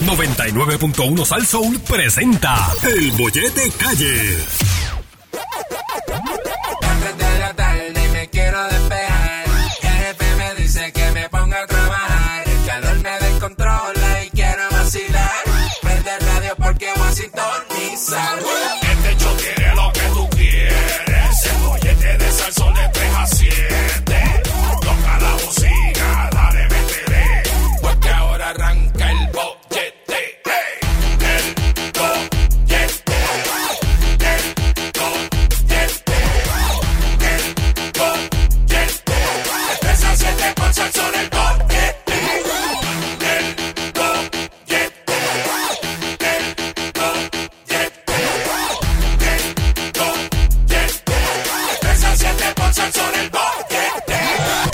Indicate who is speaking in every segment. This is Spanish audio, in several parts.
Speaker 1: 99.1 Sal Soul presenta El Bollete Calle.
Speaker 2: Antes de la tarde me quiero despejar. El me dice que me ponga a trabajar. El calor me descontrola y quiero vacilar. Prende radio porque Washington mi sal.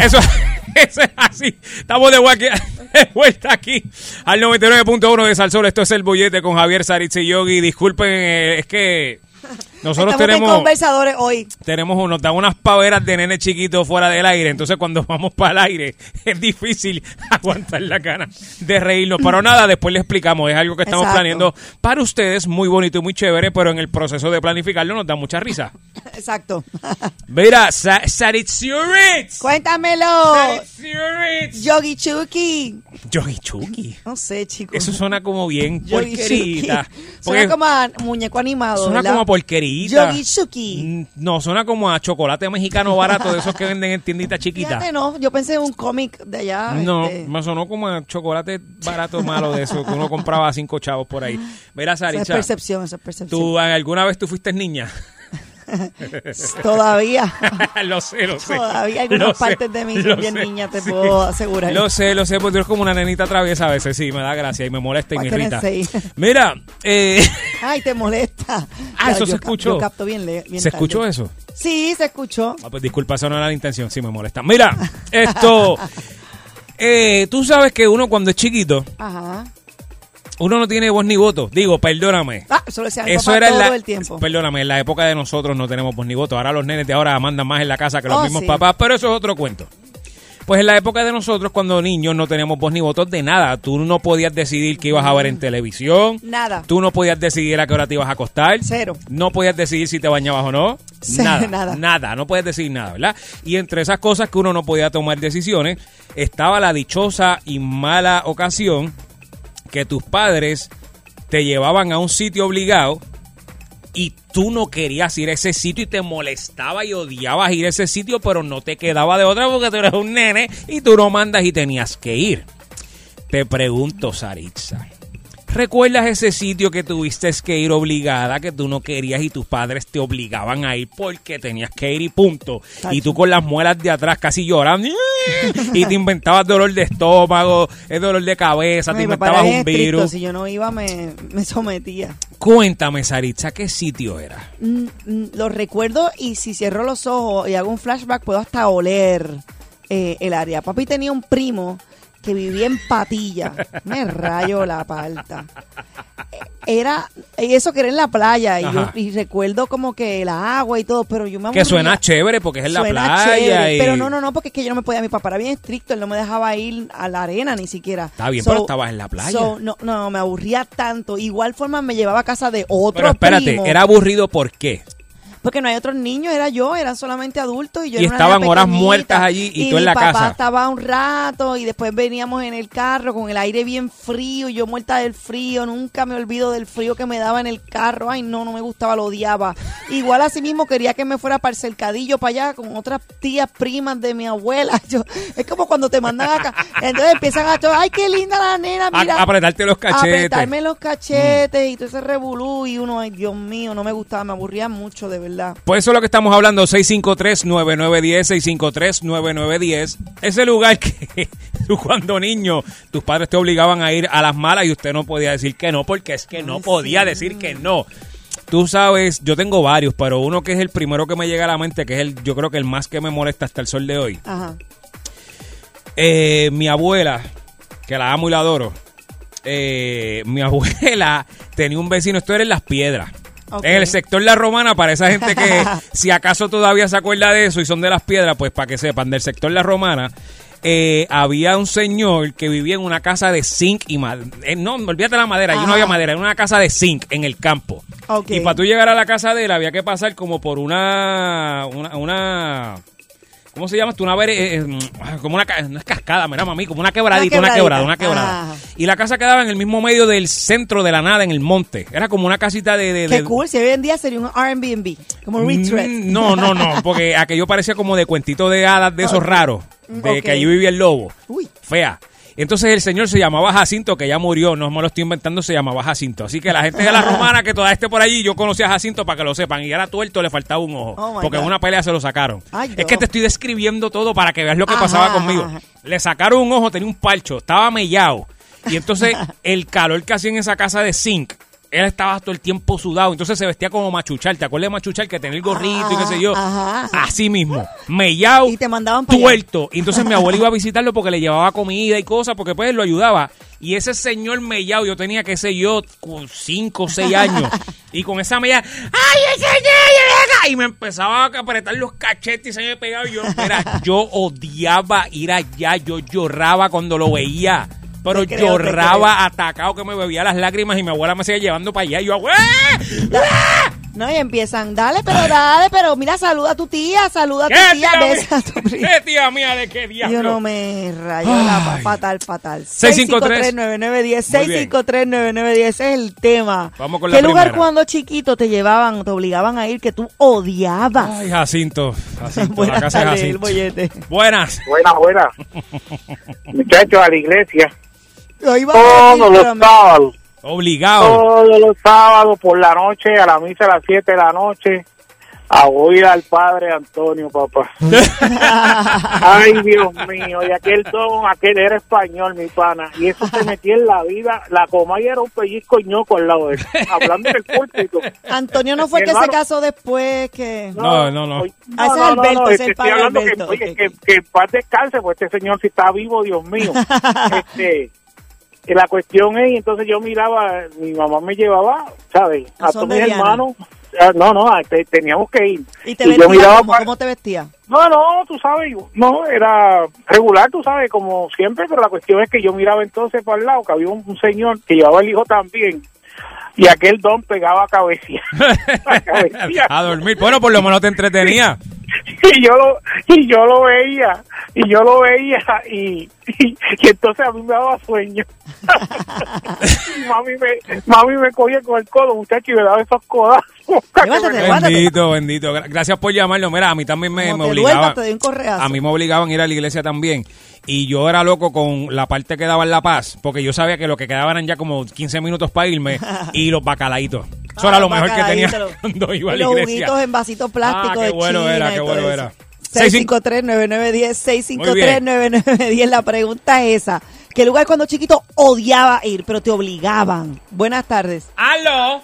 Speaker 3: Eso, es así. Estamos de vuelta, aquí al 99.1 de Salsol. Esto es el bollete con Javier Saritz y Yogi. Disculpen, eh, es que nosotros
Speaker 4: Estamos
Speaker 3: tenemos,
Speaker 4: conversadores hoy.
Speaker 3: tenemos, nos dan unas paveras de nene chiquito fuera del aire. Entonces, cuando vamos para el aire, es difícil aguantar la gana de reírnos. Pero nada, después le explicamos. Es algo que estamos
Speaker 4: Exacto.
Speaker 3: planeando para ustedes, muy bonito y muy chévere, pero en el proceso de planificarlo nos da mucha risa.
Speaker 4: Exacto.
Speaker 3: Mira, Sa Saritz Ritz.
Speaker 4: Cuéntamelo.
Speaker 3: Saritz Ritz.
Speaker 4: Yogi Chucky.
Speaker 3: Yogi Chucky.
Speaker 4: No sé, chicos.
Speaker 3: Eso suena como bien porquerita. Porque
Speaker 4: Suena como a muñeco animado.
Speaker 3: suena
Speaker 4: ¿verdad?
Speaker 3: como a porquerita.
Speaker 4: Yogi Chucky.
Speaker 3: Mm, No, suena como a chocolate mexicano barato de esos que venden en tienditas chiquitas.
Speaker 4: Fíjate, no. Yo pensé en un cómic de allá.
Speaker 3: No,
Speaker 4: este,
Speaker 3: me sonó como a chocolate barato malo de eso que uno compraba a cinco chavos por ahí. Mira,
Speaker 4: Esa es
Speaker 3: Saricha,
Speaker 4: percepción, esa es percepción.
Speaker 3: ¿tú alguna vez tú fuiste niña?
Speaker 4: Todavía.
Speaker 3: lo sé, lo sé.
Speaker 4: Todavía
Speaker 3: Lo
Speaker 4: algunas
Speaker 3: sé,
Speaker 4: partes de mí son bien
Speaker 3: sé.
Speaker 4: niñas, te
Speaker 3: Sí.
Speaker 4: puedo asegurar.
Speaker 3: Lo sé, lo sé, porque eres como una nenita traviesa a veces, sí, me da gracia y me molesta y me irrita. Mira, eh,
Speaker 4: Ay, te molesta.
Speaker 3: Ah, eso
Speaker 4: yo
Speaker 3: se escuchó.
Speaker 4: Yo capto bien, le- bien
Speaker 3: ¿se
Speaker 4: tarde.
Speaker 3: escuchó eso?
Speaker 4: Sí, se escuchó.
Speaker 3: Ah, pues disculpa, eso no era la intención, sí me molesta. Mira, esto, eh, tú sabes que uno cuando es chiquito,
Speaker 4: Ajá.
Speaker 3: Uno no tiene voz ni voto. Digo, perdóname.
Speaker 4: Ah, eso lo decía mi
Speaker 3: Eso
Speaker 4: papá
Speaker 3: era
Speaker 4: todo
Speaker 3: la,
Speaker 4: el tiempo.
Speaker 3: perdóname, en la época de nosotros no tenemos voz ni voto. Ahora los nenes de ahora mandan más en la casa que los
Speaker 4: Oh,
Speaker 3: mismos
Speaker 4: sí.
Speaker 3: papás, pero eso es otro cuento. Pues en la época de nosotros, cuando niños, no teníamos voz ni voto de nada. Tú no podías decidir qué ibas a ver en televisión.
Speaker 4: Nada.
Speaker 3: Tú no podías decidir a qué hora te ibas a acostar.
Speaker 4: Cero.
Speaker 3: No podías decidir si te bañabas o no.
Speaker 4: Cero,
Speaker 3: nada,
Speaker 4: nada.
Speaker 3: Nada. No puedes decidir nada, ¿verdad? Y entre esas cosas que uno no podía tomar decisiones, estaba la dichosa y mala ocasión que tus padres te llevaban a un sitio obligado y tú no querías ir a ese sitio y te molestaba y odiabas ir a ese sitio, pero no te quedaba de otra porque tú eres un nene y tú no mandas y tenías que ir. Te pregunto, Saritza. ¿Recuerdas ese sitio que tuviste que ir obligada, que tú no querías y tus padres te obligaban a ir porque tenías que ir y punto? Y tú con las muelas de atrás casi llorando y te inventabas dolor de estómago, el dolor de cabeza, te inventabas un
Speaker 4: estricto,
Speaker 3: virus.
Speaker 4: Si yo no iba, me, me sometía.
Speaker 3: Cuéntame, Saritza, ¿qué sitio era?
Speaker 4: Mm, mm, Lo recuerdo y si cierro los ojos y hago un flashback, puedo hasta oler eh, el área. Papi tenía un primo que vivía en Patilla. Me rayo la palta. Era eso que era en la playa y, yo, y recuerdo como que la agua y todo, pero yo me
Speaker 3: Que suena chévere porque es en la playa.
Speaker 4: chévere,
Speaker 3: y-
Speaker 4: Pero no, no, no, porque es que yo no me podía. Mi papá era bien estricto, él no me dejaba ir a la arena ni siquiera.
Speaker 3: Está bien, pero estabas en la playa.
Speaker 4: so, no, no, me aburría tanto. Igual forma me llevaba a casa de otro
Speaker 3: Pero espérate,
Speaker 4: primo.
Speaker 3: era aburrido ¿por qué?
Speaker 4: Porque no hay otros niños, era yo, eran solamente adultos y yo
Speaker 3: Y
Speaker 4: era una
Speaker 3: estaban horas muertas allí y tú en la
Speaker 4: mi papá
Speaker 3: casa.
Speaker 4: estaba un rato y después veníamos en el carro con el aire bien frío y yo muerta del frío, nunca me olvido del frío que me daba en el carro, ay no, no me gustaba, lo odiaba. Igual así mismo quería que me fuera para el cercadillo, para allá, con otras tías primas de mi abuela. Yo, es como cuando te mandan acá, entonces empiezan a ay qué linda la nena,
Speaker 3: A-
Speaker 4: mira.
Speaker 3: apretarte los cachetes.
Speaker 4: Apretarme los cachetes y todo ese revolú y uno, ay Dios mío, no me gustaba, me aburría mucho, de verdad.
Speaker 3: Pues eso es lo que estamos hablando, 653-9910, 653-9910. Ese lugar que tú cuando niño, tus padres te obligaban a ir a las malas y usted no podía decir que no, porque es que no
Speaker 4: Ay,
Speaker 3: podía
Speaker 4: sí.
Speaker 3: decir que no. Tú sabes, yo tengo varios, pero uno que es el primero que me llega a la mente, que es el, yo creo que el más que me molesta hasta el sol de hoy.
Speaker 4: Ajá.
Speaker 3: Eh, mi abuela, que la amo y la adoro, eh, mi abuela tenía un vecino, esto era en Las Piedras. En el sector La Romana, para esa gente que si acaso todavía se acuerda de eso y son de Las Piedras, pues para que sepan, del sector La Romana, eh, había un señor que vivía en una casa de zinc y madera. no, olvídate la madera, allí no había madera, era una casa de zinc en el campo. Y para tú llegar a la casa de él había que pasar como por una. una, una ¿Cómo se llama esto? Una eh, eh, como una no es cascada, mira mami, como una quebradita,
Speaker 4: Una
Speaker 3: quebrada, una quebrada.
Speaker 4: Ajá.
Speaker 3: Y la casa quedaba en el mismo medio del centro de la nada, en el monte. Era como una casita de. de-
Speaker 4: Qué
Speaker 3: de-
Speaker 4: cool, si hoy en día sería un Airbnb, como un retreat.
Speaker 3: Mm, No, no, no, porque aquello parecía como de cuentito de hadas de esos raros, de
Speaker 4: Ok.
Speaker 3: que allí vivía el lobo.
Speaker 4: Uy.
Speaker 3: Fea. Entonces el señor se llamaba Jacinto, que ya murió, no me lo estoy inventando, se llamaba Jacinto. Así que la gente de la romana que todavía esté por allí, yo conocí a Jacinto para que lo sepan. Y era tuerto, le faltaba un ojo.
Speaker 4: Oh,
Speaker 3: porque en una pelea se lo sacaron.
Speaker 4: Ay,
Speaker 3: es que te estoy describiendo todo para que veas lo que
Speaker 4: Ajá,
Speaker 3: pasaba conmigo.
Speaker 4: ajá.
Speaker 3: Le sacaron un ojo, tenía un palcho, estaba mellado. Y entonces el calor que hacía en esa casa de zinc, él estaba todo el tiempo sudado. Entonces se vestía como machuchar. ¿Te acuerdas de machuchar? Que tenía el gorrito y qué sé yo.
Speaker 4: Ajá, ajá.
Speaker 3: Así mismo. Mellado.
Speaker 4: Y te mandaban
Speaker 3: tuerto. Y entonces mi abuela iba a visitarlo porque le llevaba comida y cosas, porque pues lo ayudaba. Y ese señor mellado, yo tenía, qué sé yo, con cinco o seis años. Y con esa mella, ¡ay, ese! Y me empezaba a apretar los cachetes y se me pegaba. Y yo, mira, yo odiaba ir allá. Yo lloraba cuando lo veía. Pero
Speaker 4: creo,
Speaker 3: lloraba atacado que me bebía las lágrimas y mi abuela me seguía llevando para allá. Y yo, ¡güey!
Speaker 4: No, y empiezan, dale, pero dale, pero mira, saluda a tu tía, saluda a tu
Speaker 3: ¿Qué
Speaker 4: tía,
Speaker 3: tía
Speaker 4: besa a tu prima.
Speaker 3: ¿Qué tía mía de qué diablo?
Speaker 4: Yo no me rayo la fatal, fatal.
Speaker 3: 653.
Speaker 4: 653-9910.
Speaker 3: Muy bien.
Speaker 4: 653-9910. Ese es el tema.
Speaker 3: Vamos con la
Speaker 4: ¿Qué lugar
Speaker 3: primera.
Speaker 4: cuando chiquito te llevaban, te obligaban a ir que tú odiabas?
Speaker 3: Ay, Jacinto. Jacinto, la
Speaker 4: Buenas
Speaker 3: casa de
Speaker 4: tardes, el
Speaker 3: Jacinto.
Speaker 4: bollete.
Speaker 3: Buenas.
Speaker 5: Buena, buena. Muchachos, a la iglesia.
Speaker 4: Lo iba a decir,
Speaker 5: Todos los sábados.
Speaker 3: Obligado.
Speaker 5: Todos los sábados por la noche, a la misa a las 7 de la noche, a oír al padre Antonio, papá. Ay, Dios mío, y aquel don, aquel era español, mi pana, y eso se metía en la vida. La comaya era un pellizco ñoco al lado de él, hablando del púlpito.
Speaker 4: Antonio no fue el que se casó después que...
Speaker 3: No, no, no.
Speaker 4: Ah, ese es Alberto, ese es el
Speaker 5: estoy hablando que, oye,
Speaker 4: ok.
Speaker 5: que, que en paz descanse, pues este señor si está vivo, Dios mío. este, la cuestión es, y entonces yo miraba, mi mamá me llevaba, ¿sabes? A todos mis
Speaker 4: Diana.
Speaker 5: hermanos. Ah, No, no, ah, te- teníamos que ir.
Speaker 4: ¿Y te
Speaker 5: yo
Speaker 4: vestía
Speaker 5: miraba
Speaker 4: cómo?
Speaker 5: pa-
Speaker 4: ¿Cómo te vestía?
Speaker 5: No, no, tú sabes, yo- no, era regular, tú sabes, como siempre, pero la cuestión es que yo miraba entonces para el lado, que había un, un señor que llevaba el hijo también, y aquel don pegaba cabecilla. cabecilla.
Speaker 3: a dormir. Bueno, por lo menos te entretenía.
Speaker 5: y yo lo y yo lo veía y yo lo veía y, y, y entonces a mí me daba sueño y mami me mami me cogía con el codo muchacho y me daba esos codazos.
Speaker 3: Bendito, bendito. Gra- Gracias por llamarlo. Mira, a mí también me,
Speaker 4: Como
Speaker 3: me
Speaker 4: te
Speaker 3: obligaban. A mí me obligaban a ir a la iglesia también. Y yo era loco con la parte que daba en La Paz, porque yo sabía que lo que quedaban eran ya como 15 minutos para irme y los bacalaitos. Eso
Speaker 4: Ah,
Speaker 3: era lo
Speaker 4: los
Speaker 3: mejor que tenía cuando iba a la iglesia.
Speaker 4: en vasitos plásticos
Speaker 3: Ah, qué
Speaker 4: de
Speaker 3: bueno
Speaker 4: China
Speaker 3: era, qué bueno era.
Speaker 4: 653-9910, 653-9910. La pregunta es esa. ¿Qué lugar cuando chiquito odiaba ir, pero te obligaban? Buenas tardes.
Speaker 3: ¡Aló!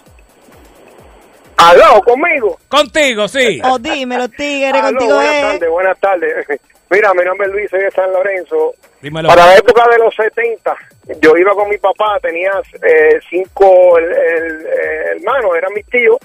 Speaker 5: aló conmigo
Speaker 3: Contigo, sí.
Speaker 4: O dímelo, tigre,
Speaker 5: Aló,
Speaker 4: contigo
Speaker 5: buenas
Speaker 4: es.
Speaker 5: tardes buenas tardes mira mi nombre es Luis soy de San Lorenzo
Speaker 3: Dímelo.
Speaker 5: para la época de los 70 yo iba con mi papá tenía eh, cinco el- el- hermanos eran mis tíos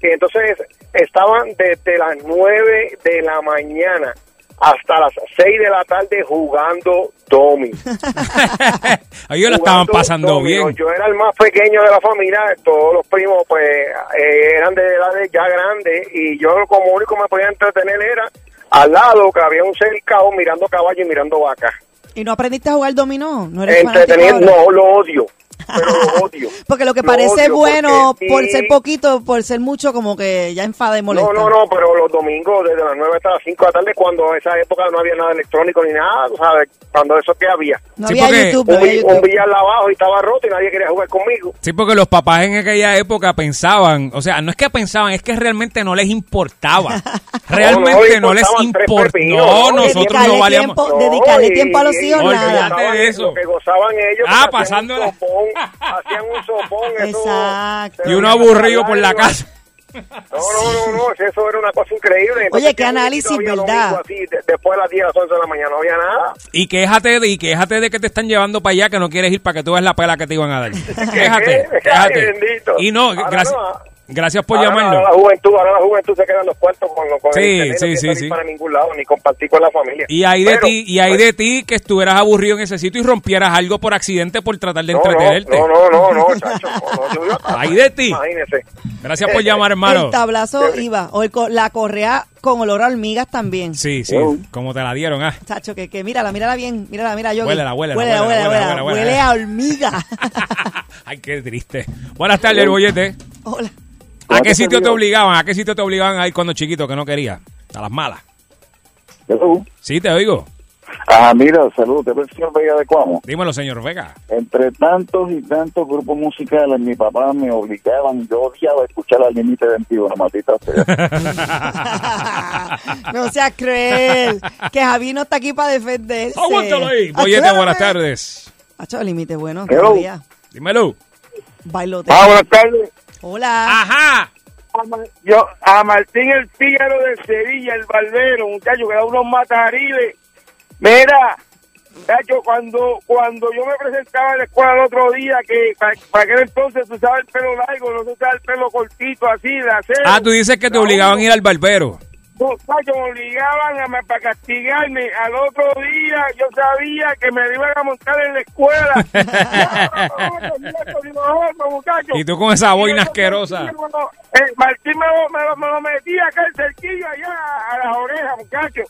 Speaker 5: que entonces estaban desde las 9 de la mañana hasta las 6 de la tarde jugando domi.
Speaker 3: Ellos lo estaban pasando bien.
Speaker 5: Yo era el más pequeño de la familia, todos los primos pues eh, eran de edades ya grandes y yo como único me podía entretener era al lado que había un cercado mirando caballo y mirando vacas.
Speaker 4: ¿Y no aprendiste a jugar dominó? ¿No eres
Speaker 5: no, lo odio, pero lo odio.
Speaker 4: Porque lo que
Speaker 5: Lo
Speaker 4: parece
Speaker 5: odio
Speaker 4: bueno por ser poquito, por ser mucho, como que ya enfada y molesta.
Speaker 5: No, no, no, pero los domingos desde las 9 hasta las 5 de la tarde, cuando en esa época no había nada electrónico ni nada, sabes, cuando eso que había.
Speaker 4: No
Speaker 3: Sí,
Speaker 4: había
Speaker 3: porque
Speaker 4: YouTube, no
Speaker 5: Un,
Speaker 4: había
Speaker 5: bi-
Speaker 4: YouTube.
Speaker 5: un billar abajo y estaba roto y nadie quería jugar conmigo.
Speaker 3: Sí, porque los papás en aquella época pensaban, o sea, no es que pensaban, es que realmente no les importaba. Realmente
Speaker 5: No,
Speaker 3: no,
Speaker 5: no
Speaker 3: les importaba. No,
Speaker 5: no,
Speaker 3: nosotros
Speaker 4: dedicarle
Speaker 3: no valíamos.
Speaker 4: tiempo. dedicarle
Speaker 5: y-
Speaker 4: tiempo a los
Speaker 5: y-
Speaker 4: hijos,
Speaker 5: y
Speaker 4: nada.
Speaker 5: Lo que gozaban ellos.
Speaker 3: Ah, pasando la-
Speaker 5: hacían un sopón.
Speaker 4: Exacto.
Speaker 3: Y uno aburrido por la casa.
Speaker 5: No, no, no, no, eso era una cosa increíble.
Speaker 4: Oye, qué
Speaker 5: ¿qué
Speaker 4: análisis, ¿verdad?
Speaker 5: domingo Así, de- después de las 10 a las 11 de la mañana no había nada.
Speaker 3: Y quéjate de, y quéjate de que te están llevando para allá que no quieres ir para que tú veas la pela que te iban a dar. Quéjate, quéjate. Y no,
Speaker 5: Ahora
Speaker 3: gracias.
Speaker 5: no, ah.
Speaker 3: Gracias por
Speaker 6: ahora,
Speaker 3: llamarnos.
Speaker 6: Ahora la juventud, ahora la juventud se queda en los cuartos con, con
Speaker 3: Sí,
Speaker 6: el internet,
Speaker 3: sí,
Speaker 6: no
Speaker 3: sí, sí.
Speaker 6: para ningún lado, ni compartir con la familia.
Speaker 3: Y hay de ti, y hay
Speaker 6: pues,
Speaker 3: de ti que estuvieras aburrido en ese sitio y rompieras algo por accidente por tratar de
Speaker 6: no,
Speaker 3: entretenerte.
Speaker 6: No, no, no, no, chacho. no, no, yo- yo-
Speaker 3: Hay de ti.
Speaker 6: Imagínese.
Speaker 3: Gracias por llamar, hermano.
Speaker 4: El tablazo iba. O el co- la correa con olor a hormigas también.
Speaker 3: Sí, sí, como te la dieron, ah.
Speaker 4: Chacho, que, que mírala, mírala bien, mírala, mira, yo.
Speaker 3: Huélela.
Speaker 4: Huele a hormiga.
Speaker 3: Ay, qué triste. Buenas tardes, el bollete.
Speaker 4: Hola.
Speaker 3: ¿A qué sitio te obligaban? ¿A qué sitio te obligaban a ir cuando chiquito que no querías? A las malas.
Speaker 7: Hello.
Speaker 3: Sí, te oigo.
Speaker 7: Ah, mira, saludos, te veo el señor Vega de Cuamo.
Speaker 3: Dímelo, señor Vega.
Speaker 7: Entre tantos y tantos grupos musicales, mi papá me obligaban, yo odiaba escuchar al límite 21, maldita sea.
Speaker 4: no seas cruel. Que Javi no está aquí para defenderse.
Speaker 3: Aguántalo ahí.
Speaker 4: Ah, claro,
Speaker 3: buenas tardes.
Speaker 4: Hacho, el límite bueno.
Speaker 3: Dímelo.
Speaker 4: Bailote.
Speaker 5: Ah, buenas tardes.
Speaker 4: Hola.
Speaker 3: Ajá.
Speaker 5: A Ma- Yo, a Martín el Fígaro de Sevilla, el barbero, muchacho, que da unos matariles. Mira, muchacho, cuando, cuando yo me presentaba en la escuela el otro día, que para, para aquel entonces tú usabas el pelo largo, no se usaba el pelo cortito, así, de acero.
Speaker 3: Ah, tú dices que te obligaban a ir al barbero.
Speaker 5: Muchachos, me obligaban a, para castigarme. Al otro día yo sabía que me iban a montar en la escuela.
Speaker 3: Y tú con esa boina asquerosa.
Speaker 5: Martín me lo, me, lo, me lo metía acá el cerquillo allá a las orejas, muchachos.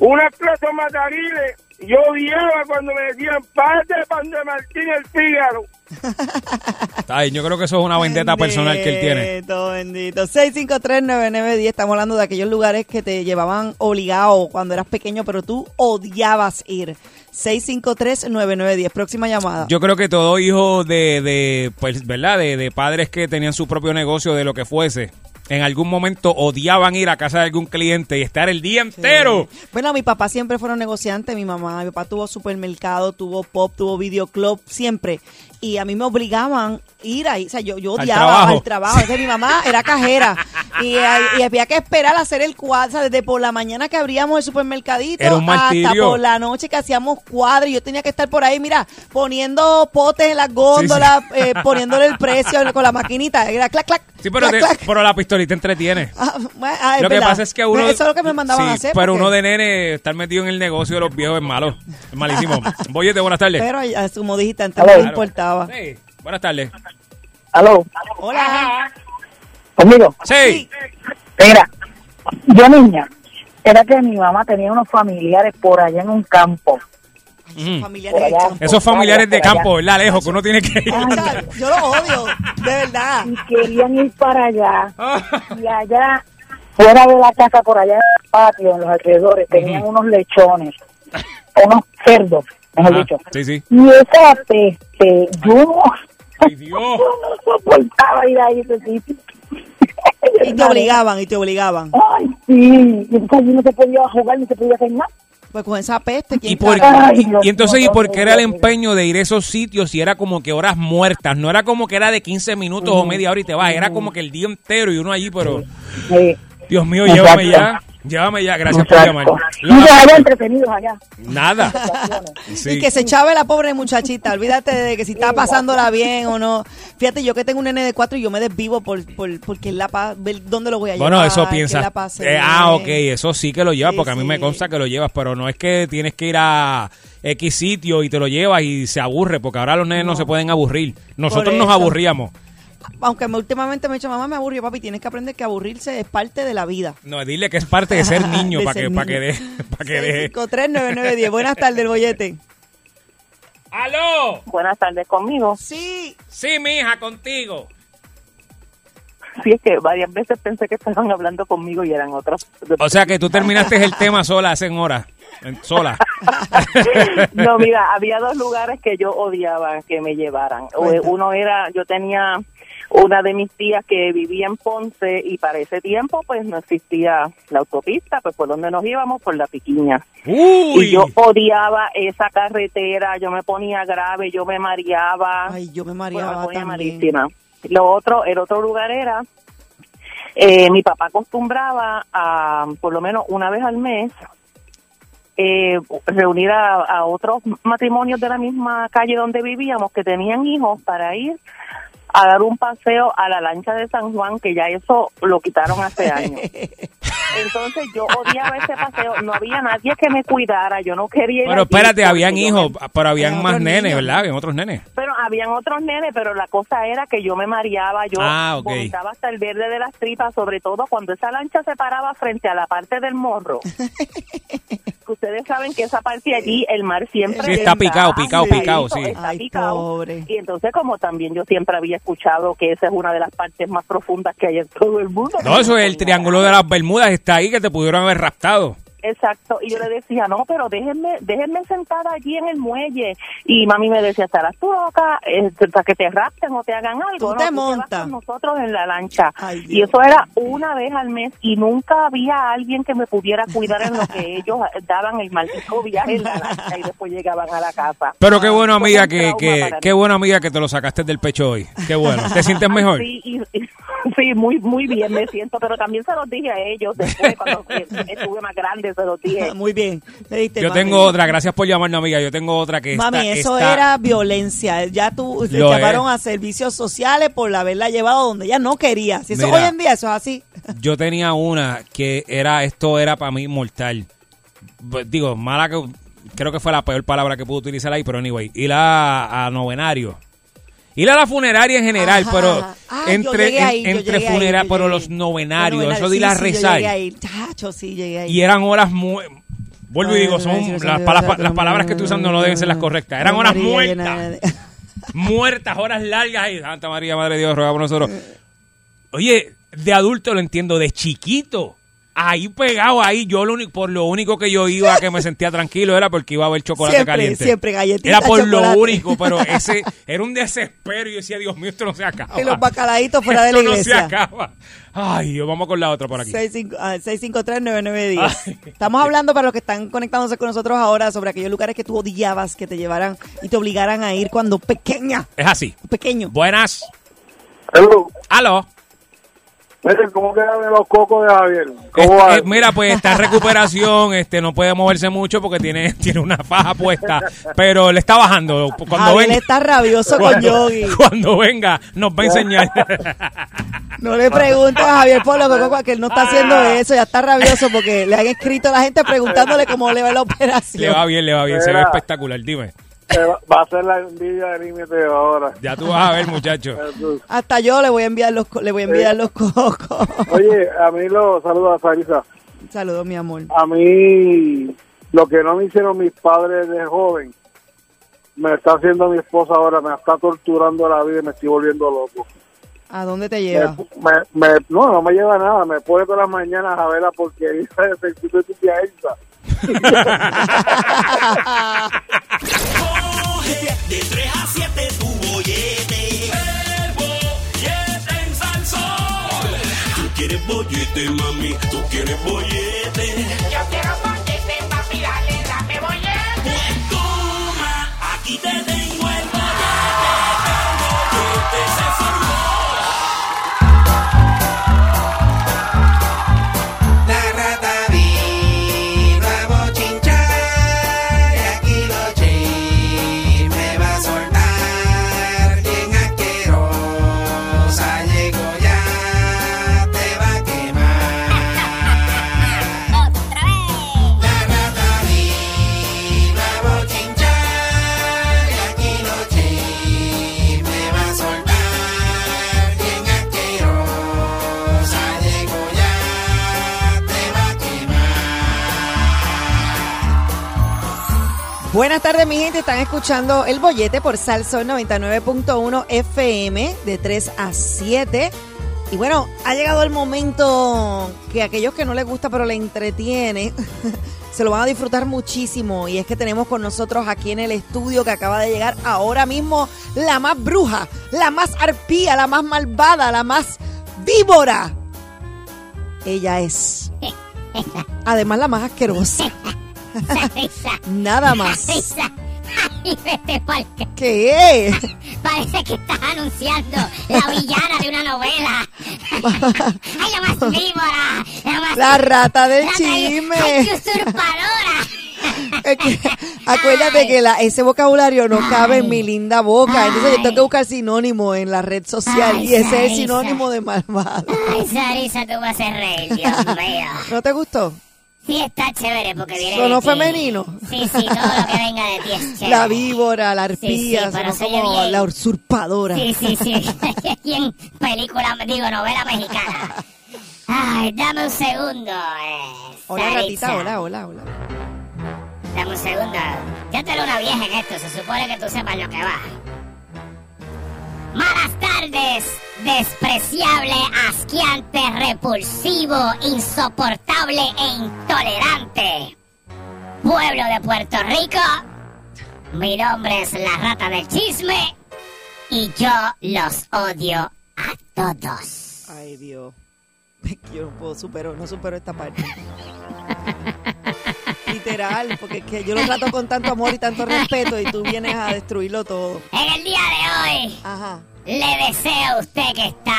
Speaker 5: Una clase matariles. Yo odiaba cuando me decían, pan de Martín el Fígaro.
Speaker 3: Está bien, yo creo que eso es una vendetta personal que él tiene.
Speaker 4: Bendito, bendito. 6539910. Estamos hablando de aquellos lugares que te llevaban obligado cuando eras pequeño, pero tú odiabas ir. 6539910. Próxima llamada.
Speaker 3: Yo creo que todo hijo de, de pues, ¿verdad? De, de padres que tenían su propio negocio de lo que fuese, en algún momento odiaban ir a casa de algún cliente y estar el día entero.
Speaker 4: Bueno, mi papá siempre fueron negociantes, mi mamá, mi papá tuvo supermercado, tuvo pop, tuvo videoclub, siempre. Y a mí me obligaban a ir ahí, o sea, yo, yo
Speaker 3: Al
Speaker 4: odiaba
Speaker 3: trabajo.
Speaker 4: al trabajo. Entonces, mi mamá era cajera y, eh, y había que esperar a hacer el cuadro, o sea, desde por la mañana que abríamos el supermercadito
Speaker 3: Era un
Speaker 4: hasta por la noche que hacíamos cuadros. y Yo tenía que estar por ahí, mira, poniendo potes en las góndolas, eh, poniéndole el precio con la maquinita. Era clac, clac.
Speaker 3: Sí, pero,
Speaker 4: clac,
Speaker 3: te-
Speaker 4: clac.
Speaker 3: pero la pistolita entretiene.
Speaker 4: Ah, ah,
Speaker 3: lo que
Speaker 4: verdad.
Speaker 3: pasa es que uno...
Speaker 4: Eso es lo que me mandaban
Speaker 3: Sí,
Speaker 4: a hacer.
Speaker 3: Pero
Speaker 4: porque-
Speaker 3: uno de nene, estar metido en el negocio de los viejos es malo. Es malísimo. Boyete, buenas tardes.
Speaker 4: Pero, eh, como dijiste antes, no me
Speaker 3: Sí, buenas tardes.
Speaker 8: Aló,
Speaker 4: Hola.
Speaker 8: conmigo.
Speaker 3: Sí.
Speaker 8: Mira, yo niña, era que mi mamá tenía unos familiares por allá en un campo.
Speaker 4: Familiares de campo.
Speaker 3: Esos familiares de campo, ¿verdad? Lejos, que uno tiene que ir.
Speaker 4: Ay, Yo lo odio, de verdad.
Speaker 8: Y querían ir para allá. Y allá, fuera de la casa, por allá en el patio, en los alrededores, tenían unos lechones, unos cerdos, mejor
Speaker 3: Ah,
Speaker 8: dicho.
Speaker 3: sí, sí.
Speaker 8: Y esa peste, yo no,
Speaker 3: Ay, Dios.
Speaker 8: yo no soportaba ir ahí a ese sitio.
Speaker 4: Y te obligaban, y te obligaban.
Speaker 8: Ay, sí. Y entonces no se podía jugar, ni se podía hacer nada.
Speaker 4: Pues con esa peste, ¿quién
Speaker 3: ¿Y, por,
Speaker 8: Ay,
Speaker 3: y,
Speaker 8: Dios
Speaker 3: y entonces, ¿y por qué era el empeño de ir a esos sitios y era como que horas muertas? No era como que era de 15 minutos o media hora y te vas, era como que el día entero y uno allí, pero
Speaker 8: Sí.
Speaker 3: Dios mío,
Speaker 8: Exacto.
Speaker 3: llévame ya, llévame ya, gracias por llamar.
Speaker 8: Allá entretenidos allá.
Speaker 3: Nada. Sí.
Speaker 4: Y que se chave la pobre muchachita. Olvídate de que si está pasándola bien o no. Fíjate, yo que tengo un nene de cuatro y yo me desvivo por, por, porque la pa- ver dónde lo voy a llevar.
Speaker 3: Bueno, eso
Speaker 4: que
Speaker 3: piensas.
Speaker 4: la pase
Speaker 3: Eh, ah, ok, eso sí que lo llevas,
Speaker 4: Sí,
Speaker 3: porque a mí me consta que lo llevas, pero no es que tienes que ir a X sitio y te lo llevas y se aburre, porque ahora los nenes no,
Speaker 4: No.
Speaker 3: se pueden aburrir. Nosotros nos aburríamos.
Speaker 4: Aunque me- últimamente me he dicho, mamá, me aburrió, papi. Tienes que aprender que aburrirse es parte de la vida.
Speaker 3: No, dile que es parte de ser niño,
Speaker 4: De
Speaker 3: para que, para que deje. Para que deje.
Speaker 4: 6539910. Buenas tardes, el bollete.
Speaker 3: ¡Aló!
Speaker 8: Buenas tardes conmigo.
Speaker 4: Sí.
Speaker 3: Sí, mija, contigo.
Speaker 8: Sí, es que varias veces pensé que estaban hablando conmigo y eran otros.
Speaker 3: O sea que tú terminaste el tema sola hace horas. Sola.
Speaker 8: No, mira, había dos lugares que yo odiaba que me llevaran. Uno era, yo tenía una de mis tías que vivía en Ponce y para ese tiempo pues no existía la autopista, pues por donde nos íbamos, por la piquiña.
Speaker 3: Uy.
Speaker 8: Y yo odiaba esa carretera, yo me ponía grave, yo me mareaba.
Speaker 4: Ay, yo me
Speaker 8: Bueno,
Speaker 4: mareaba
Speaker 8: me ponía
Speaker 4: también.
Speaker 8: malísima. Lo otro, el otro lugar era, eh, mi papá acostumbraba a, por lo menos una vez al mes, eh, reunir a, a otros matrimonios de la misma calle donde vivíamos que tenían hijos para ir a dar un paseo a la lancha de San Juan, que ya eso lo quitaron hace años. Entonces yo odiaba ese paseo, no había nadie que me cuidara, yo no quería ir
Speaker 3: Pero espérate, habían hijos, pero habían más nenes,
Speaker 4: niños.
Speaker 3: ¿verdad? Habían otros nenes.
Speaker 8: pero habían otros nenes, pero la cosa era que yo me mareaba, yo
Speaker 3: Ah,
Speaker 8: vomitaba hasta el verde de las tripas, sobre todo cuando esa lancha se paraba frente a la parte del morro. Que Ustedes saben que esa parte allí, el mar siempre
Speaker 3: Sí, está picado, picado, picado, sí.
Speaker 8: Está
Speaker 4: Ay,
Speaker 8: picado.
Speaker 4: pobre.
Speaker 8: Y entonces, como también yo siempre había escuchado que esa es una de las partes más profundas que hay en todo el mundo.
Speaker 3: No, eso es el triángulo de las Bermudas, está ahí que te pudieron haber raptado.
Speaker 8: Exacto, y yo le decía, no, pero déjenme, déjenme sentada allí en el muelle. Y mami me decía, estarás tú loca, eh, para que te rapten o te hagan algo.
Speaker 4: Tú
Speaker 8: no,
Speaker 4: te
Speaker 8: vas
Speaker 4: montas.
Speaker 8: con nosotros en la lancha.
Speaker 4: Ay,
Speaker 8: y eso era una vez al mes y nunca había alguien que me pudiera cuidar en lo que ellos daban el maldito viaje en la lancha y después llegaban a la casa.
Speaker 3: Pero qué bueno, amiga, que, que qué
Speaker 8: mí.
Speaker 3: bueno, amiga, que te lo sacaste del pecho hoy. Qué bueno. ¿Te sientes mejor?
Speaker 8: Sí, y- y- sí, muy muy bien me siento, pero también se los dije a ellos después, cuando estuve más grande, se los dije.
Speaker 4: Muy bien. Le diste,
Speaker 3: Yo
Speaker 4: mami.
Speaker 3: tengo otra, gracias por llamarnos, amiga. Yo tengo otra que
Speaker 4: Mami,
Speaker 3: está,
Speaker 4: eso
Speaker 3: está-
Speaker 4: era violencia. Ya tú te llamaron
Speaker 3: es.
Speaker 4: a servicios sociales por haberla llevado donde ella no quería. Si eso
Speaker 3: Mira.
Speaker 4: hoy en día eso es así.
Speaker 3: Yo tenía una que era, esto era para mí mortal. Pues, Digo, mala que, creo que fue la peor palabra que pude utilizar ahí, pero anyway. Ir a, a novenario. Ir a la funeraria en general,
Speaker 4: Ajá.
Speaker 3: pero
Speaker 4: Ah,
Speaker 3: entre,
Speaker 4: ahí,
Speaker 3: en- entre pero los novenarios,
Speaker 4: Bueno,
Speaker 3: eso de ir a rezar. Y eran horas muy... Vuelvo y digo, son las, pala- las palabras que estoy usando no deben ser las correctas. Eran horas
Speaker 4: María
Speaker 3: muertas. muertas, horas largas. Y Santa María, Madre de Dios, ruega por nosotros. Oye, de adulto lo entiendo, de chiquito. Ahí pegado, ahí, yo lo único, por lo único que yo iba, que me sentía tranquilo, era porque iba a haber chocolate
Speaker 4: Siempre,
Speaker 3: caliente.
Speaker 4: siempre, galletita,
Speaker 3: Era por
Speaker 4: chocolate.
Speaker 3: lo único, pero ese era un desespero. Y yo decía, Dios mío, esto no se acaba.
Speaker 4: Y los bacalaitos fuera de la
Speaker 3: Esto no se
Speaker 4: iglesia.
Speaker 3: acaba. Ay, Dios, vamos con la otra por aquí.
Speaker 4: 65 ah, 653-9910. Estamos hablando para los que están conectándose con nosotros ahora sobre aquellos lugares que tú odiabas que te llevaran y te obligaran a ir cuando pequeña,
Speaker 3: Es así.
Speaker 4: pequeño.
Speaker 3: Buenas.
Speaker 5: Hello.
Speaker 3: Aló.
Speaker 5: ¿Cómo quedan los cocos de Javier?
Speaker 3: Eh,
Speaker 5: ¿Cómo va?
Speaker 3: eh, mira, pues está en recuperación, este no puede moverse mucho porque tiene, tiene una faja puesta, pero le está bajando. Cuando
Speaker 4: Javier
Speaker 3: venga,
Speaker 4: está rabioso con Yogi.
Speaker 3: cuando venga, nos va a enseñar.
Speaker 4: No le preguntes a Javier por lo que, que él no está haciendo eso, ya está rabioso porque le han escrito a la gente preguntándole cómo le va la operación.
Speaker 3: le va bien, le va bien, se ve espectacular, dime.
Speaker 5: Va- a ser la envidia del límite ahora.
Speaker 3: Ya tú vas a ver, muchacho.
Speaker 4: Hasta yo le voy a enviar los co- le voy a enviar los cocos.
Speaker 5: Oye, a mí lo saluda Sarisa.
Speaker 4: Saludos, mi amor.
Speaker 5: A mí lo que no me hicieron mis padres de joven me está haciendo mi esposa ahora, me está torturando la vida y me estoy volviendo loco.
Speaker 4: ¿A dónde te lleva?
Speaker 5: me- me- no, no me lleva nada, me pone todas las mañanas a ver la porquería de sentido de tu tía Elsa.
Speaker 9: Coge de 3 a 7 tu bollete. El bollete en Salsón. Tú quieres bollete, mami, tú quieres bollete.
Speaker 10: Yo quiero bollete, papi, dale, dame bollete.
Speaker 9: Pues toma, aquí te tengo
Speaker 4: Buenas tardes, mi gente. Están escuchando El Bollete por Salsón 99.1 FM de 3 a 7. Y bueno, ha llegado el momento que aquellos que no les gusta pero les entretiene, se lo van a disfrutar muchísimo. Y es que tenemos con nosotros aquí en el estudio que acaba de llegar ahora mismo la más bruja, la más arpía, la más malvada, la más víbora. Ella es. Además, la más asquerosa. Nada más.
Speaker 10: c-
Speaker 4: ¿Qué?
Speaker 10: Parece que estás anunciando la villana de una novela. Ay, la más víbora. La más...
Speaker 4: La rata del chisme.
Speaker 10: Ay, usurpadora.
Speaker 4: Es que, acuérdate que la, ese vocabulario no cabe en mi linda boca. Entonces yo tengo que buscar sinónimo en la red social. Y ese es
Speaker 10: Sarisa.
Speaker 4: sinónimo de malvado.
Speaker 10: Ay, Sarisa, tú me haces reír, Dios mío.
Speaker 4: ¿No te gustó?
Speaker 10: Sí, está chévere porque viene
Speaker 4: ¿Sonó femenino?
Speaker 10: Sí, sí, todo lo que venga de ti es chévere.
Speaker 4: La víbora, la
Speaker 10: Sí, sí,
Speaker 4: arpía,
Speaker 10: se oye
Speaker 4: como
Speaker 10: bien.
Speaker 4: la usurpadora.
Speaker 10: Sí, sí, sí. y en película, digo, novela mexicana. Ay, dame un segundo. Eh,
Speaker 4: Hola, ratita, hola, hola, hola.
Speaker 10: Dame un segundo. Ya tú eres una vieja en esto, se supone que tú sepas lo que va. Malas tardes, despreciable, asqueante, repulsivo, insoportable e intolerante. Pueblo de Puerto Rico, mi nombre es la rata del chisme y yo los odio a todos.
Speaker 4: Ay, Dios. Yo no puedo supero, no supero esta parte. Literal, porque es que yo lo trato con tanto amor y tanto respeto y tú vienes a destruirlo todo.
Speaker 10: En el día de hoy,
Speaker 4: Ajá.
Speaker 10: Le deseo a usted que está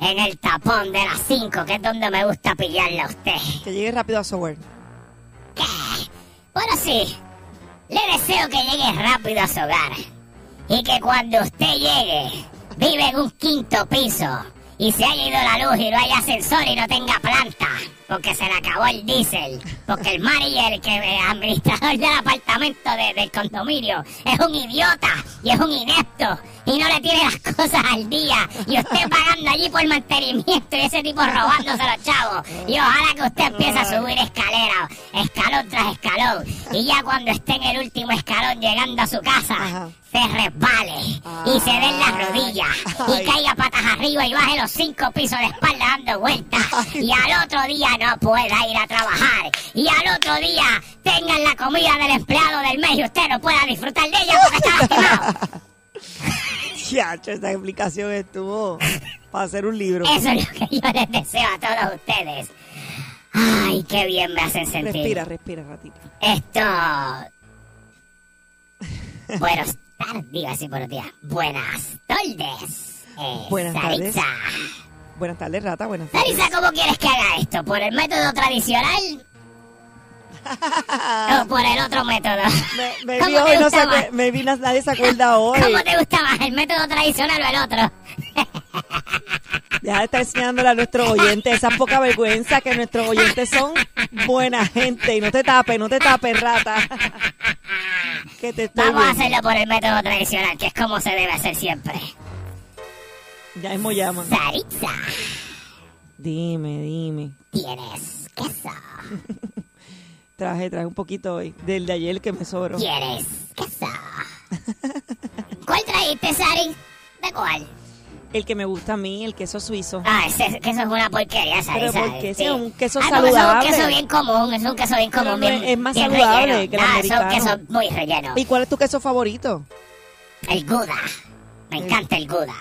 Speaker 10: en el tapón de las 5, que es donde me gusta pillarle a usted.
Speaker 4: Que llegue rápido a software.
Speaker 10: Bueno, sí, le deseo que llegue rápido a su hogar. Y que cuando usted llegue, vive en un quinto piso. Y se haya ido la luz y no haya ascensor y no tenga planta. Porque se le acabó el diésel. Porque el manager, que el administrador del apartamento de- del condominio, es un idiota y es un inepto. Y no le tiene las cosas al día. Y usted pagando allí por mantenimiento y ese tipo robándose los chavos. Y ojalá que usted empiece a subir escalera, escalón tras escalón. Y ya cuando esté en el último escalón llegando a su casa, se resbale y se dé en las rodillas y caiga patas arriba y baje los cinco pisos de espalda dando vueltas. Y al otro día no pueda ir a trabajar. Y al otro día tengan la comida del empleado del mes y usted no pueda disfrutar de ella porque está lastimado.
Speaker 4: Chacho, esta explicación estuvo para hacer un libro.
Speaker 10: Eso es lo que yo les deseo a todos ustedes. Ay, qué bien me hacen sentir.
Speaker 4: Respira, respira, ratito.
Speaker 10: Esto. Buenos tardes, buenos días. Buenas tardes. Eh,
Speaker 4: Buenas tardes. Buenas tardes, rata, buenas tardes.
Speaker 10: Sarisa, ¿cómo quieres que haga esto? ¿Por el método tradicional? ¿O por el otro método?
Speaker 4: Me, me
Speaker 10: ¿Cómo
Speaker 4: vi hoy, no se me vi, na- nadie se acuerda hoy.
Speaker 10: ¿Cómo te gusta más, el método tradicional o el otro?
Speaker 4: Deja de estar enseñándole a nuestros oyentes esa poca vergüenza que nuestros oyentes son buena gente. Y no te tapes, no te tapes, rata. que te
Speaker 10: Vamos a hacerlo por el método tradicional, que es como se debe hacer siempre.
Speaker 4: Ya mismo llaman.
Speaker 10: Saritza,
Speaker 4: Dime, dime.
Speaker 10: ¿tienes queso?
Speaker 4: Traje, traje un poquito hoy. Del de ayer que me sobró.
Speaker 10: ¿Quieres queso? ¿Cuál trajiste, Sari? ¿De cuál?
Speaker 4: El que me gusta a mí, el queso suizo.
Speaker 10: Ah, ese queso es una porquería.
Speaker 4: Pero
Speaker 10: ¿sabes?
Speaker 4: ¿por qué?
Speaker 10: Sí.
Speaker 4: Es un queso
Speaker 10: Ah, porque
Speaker 4: saludable.
Speaker 10: Es un queso bien común, es un queso bien
Speaker 4: Pero
Speaker 10: común. bien,
Speaker 4: es- más
Speaker 10: bien
Speaker 4: saludable
Speaker 10: relleno.
Speaker 4: que el
Speaker 10: Ah, es un
Speaker 4: americano.
Speaker 10: queso muy relleno.
Speaker 4: ¿Y cuál es tu queso favorito?
Speaker 10: El Gouda. Me encanta el Gouda.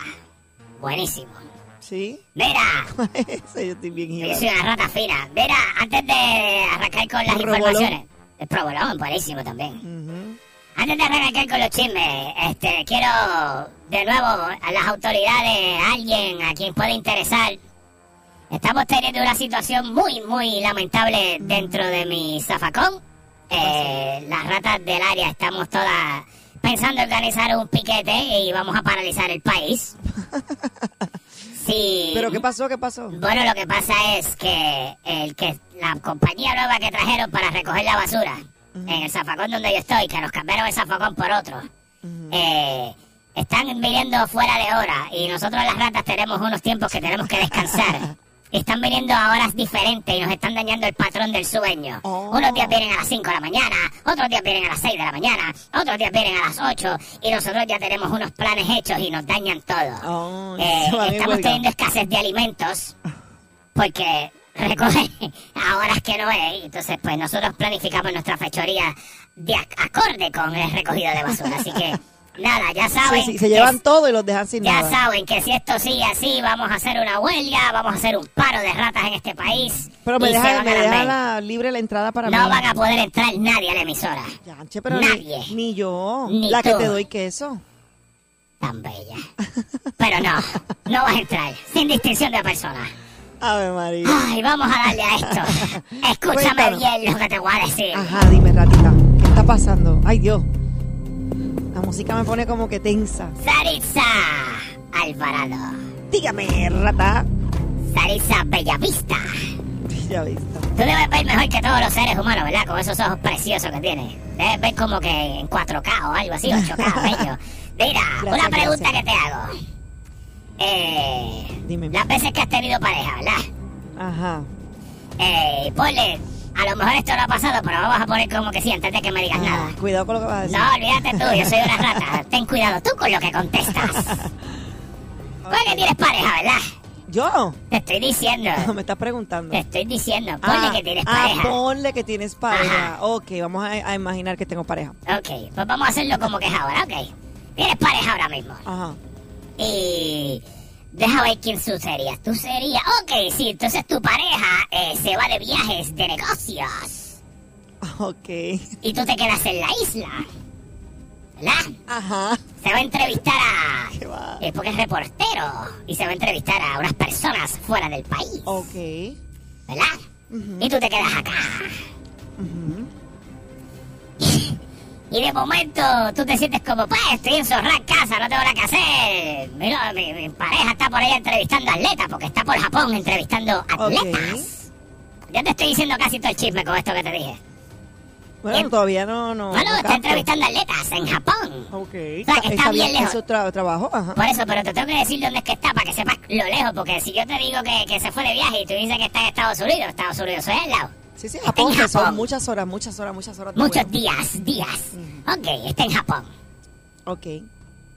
Speaker 10: Buenísimo.
Speaker 4: ¿Sí?
Speaker 10: Mira,
Speaker 4: Ese, yo estoy bien
Speaker 10: yo soy una rata fina. Mira, antes de arrancar con las
Speaker 4: provolón.
Speaker 10: informaciones. El provolón, buenísimo también.
Speaker 4: Ujú.
Speaker 10: Antes de arrancar con los chismes, este, quiero de nuevo a las autoridades, a alguien a quien pueda interesar. Estamos teniendo una situación muy, muy lamentable dentro de mi zafacón. Eh, las ratas del área estamos todas pensando en organizar un piquete y vamos a paralizar el país. Sí.
Speaker 4: ¿Pero qué pasó? ¿Qué pasó?
Speaker 10: Bueno, lo que pasa es que el que la compañía nueva que trajeron para recoger la basura en el zafacón donde yo estoy, que nos cambiaron el zafacón por otro, eh, están viniendo fuera de hora y nosotros las ratas tenemos unos tiempos que tenemos que descansar. Están viniendo a horas diferentes y nos están dañando el patrón del sueño.
Speaker 4: Oh.
Speaker 10: Unos días vienen a las 5 de la mañana, otros días vienen a las 6 de la mañana, otros días vienen a las 8 y nosotros ya tenemos unos planes hechos y nos dañan todo.
Speaker 4: Oh,
Speaker 10: Eh, estamos teniendo escasez de alimentos porque recogen a horas que no es. Entonces, pues nosotros planificamos nuestra fechoría de ac- acorde con el recogido de basura. Así que, nada, ya saben.
Speaker 4: Sí, sí, se llevan
Speaker 10: es-
Speaker 4: todo y los dejan sin
Speaker 10: ya
Speaker 4: nada.
Speaker 10: saben que si esto sigue así, vamos a hacer una huelga, vamos a hacer un paro de ratas en este país.
Speaker 4: Pero me deja, me la, libre la entrada para
Speaker 10: No
Speaker 4: mí.
Speaker 10: van a poder entrar nadie a la emisora.
Speaker 4: Yanche, pero ni,
Speaker 10: Nadie.
Speaker 4: ni yo.
Speaker 10: Ni
Speaker 4: la que te doy queso.
Speaker 10: Tan bella. Pero no, no vas a entrar, sin distinción de persona.
Speaker 4: Ave María.
Speaker 10: Ay, vamos a darle a esto. Escúchame
Speaker 4: Cuéntanos.
Speaker 10: bien lo que te voy a decir.
Speaker 4: Ajá, dime, ratita. ¿Qué está pasando? Ay, Dios. La música me pone como que tensa.
Speaker 10: Saritza Alvarado.
Speaker 4: Dígame, rata.
Speaker 10: Saritza Bellavista.
Speaker 4: Ya viste.
Speaker 10: Tú debes ver mejor que todos los seres humanos, ¿verdad? Con esos ojos preciosos que tienes. Debes ver como que en 4K o algo así, 8K, bello. Mira,
Speaker 4: Gracias,
Speaker 10: una pregunta
Speaker 4: gracias.
Speaker 10: que te hago. Eh,
Speaker 4: Dime.
Speaker 10: las veces que has tenido pareja, ¿verdad?
Speaker 4: Ajá.
Speaker 10: Eh, ponle, a lo mejor esto no ha pasado, pero vamos a poner como que sí antes de que me digas nada.
Speaker 4: Ah, cuidado con lo que vas a decir.
Speaker 10: No, olvídate tú, yo soy una rata. Ten cuidado tú con lo que contestas. ¿Cuál que tienes pareja, verdad?
Speaker 4: ¿Yo?
Speaker 10: Te estoy diciendo.
Speaker 4: Me estás preguntando.
Speaker 10: Te estoy diciendo. Ponle
Speaker 4: ah,
Speaker 10: que tienes
Speaker 4: ah,
Speaker 10: pareja.
Speaker 4: ponle que tienes pareja. Ok, vamos a, a imaginar que tengo pareja.
Speaker 10: Ok, pues vamos a hacerlo como que es ahora, ok. Tienes pareja ahora mismo.
Speaker 4: Ajá.
Speaker 10: Y. Deja ver quién tú serías. Tú serías. Ok, sí, entonces tu pareja eh, se va de viajes de negocios.
Speaker 4: Ok.
Speaker 10: Y tú te quedas en la isla. ¿Verdad?
Speaker 4: Ajá.
Speaker 10: Se va a entrevistar a.
Speaker 4: ¿Qué va?
Speaker 10: eh, porque es reportero. Y se va a entrevistar a unas personas fuera del país.
Speaker 4: Ok.
Speaker 10: ¿Verdad? Y tú te quedas acá.
Speaker 4: Ujú.
Speaker 10: Y de momento tú te sientes como, pues estoy en casa, no tengo nada que hacer. Mira, mi, mi pareja está por ahí entrevistando atletas, porque está por Japón entrevistando atletas. Ya te estoy diciendo casi todo el chisme con esto que te dije.
Speaker 4: Bueno,
Speaker 10: Bien.
Speaker 4: todavía no, no.
Speaker 10: No, no, está entrevistando atletas en Japón.
Speaker 4: Ok.
Speaker 10: O sea, que está bien
Speaker 4: es
Speaker 10: lejos.
Speaker 4: tra- trabajo. Ajá.
Speaker 10: Por eso, pero te tengo que decir dónde es que está para que sepas lo lejos, porque si yo te digo que, que se fue de viaje y tú dices que está en Estados Unidos, Estados Unidos es al lado.
Speaker 4: Sí, sí,
Speaker 10: Está
Speaker 4: Japón,
Speaker 10: en
Speaker 4: que son
Speaker 10: Japón.
Speaker 4: muchas horas, muchas horas, muchas horas.
Speaker 10: Muchos días, días. Ok, está en Japón.
Speaker 4: Ok.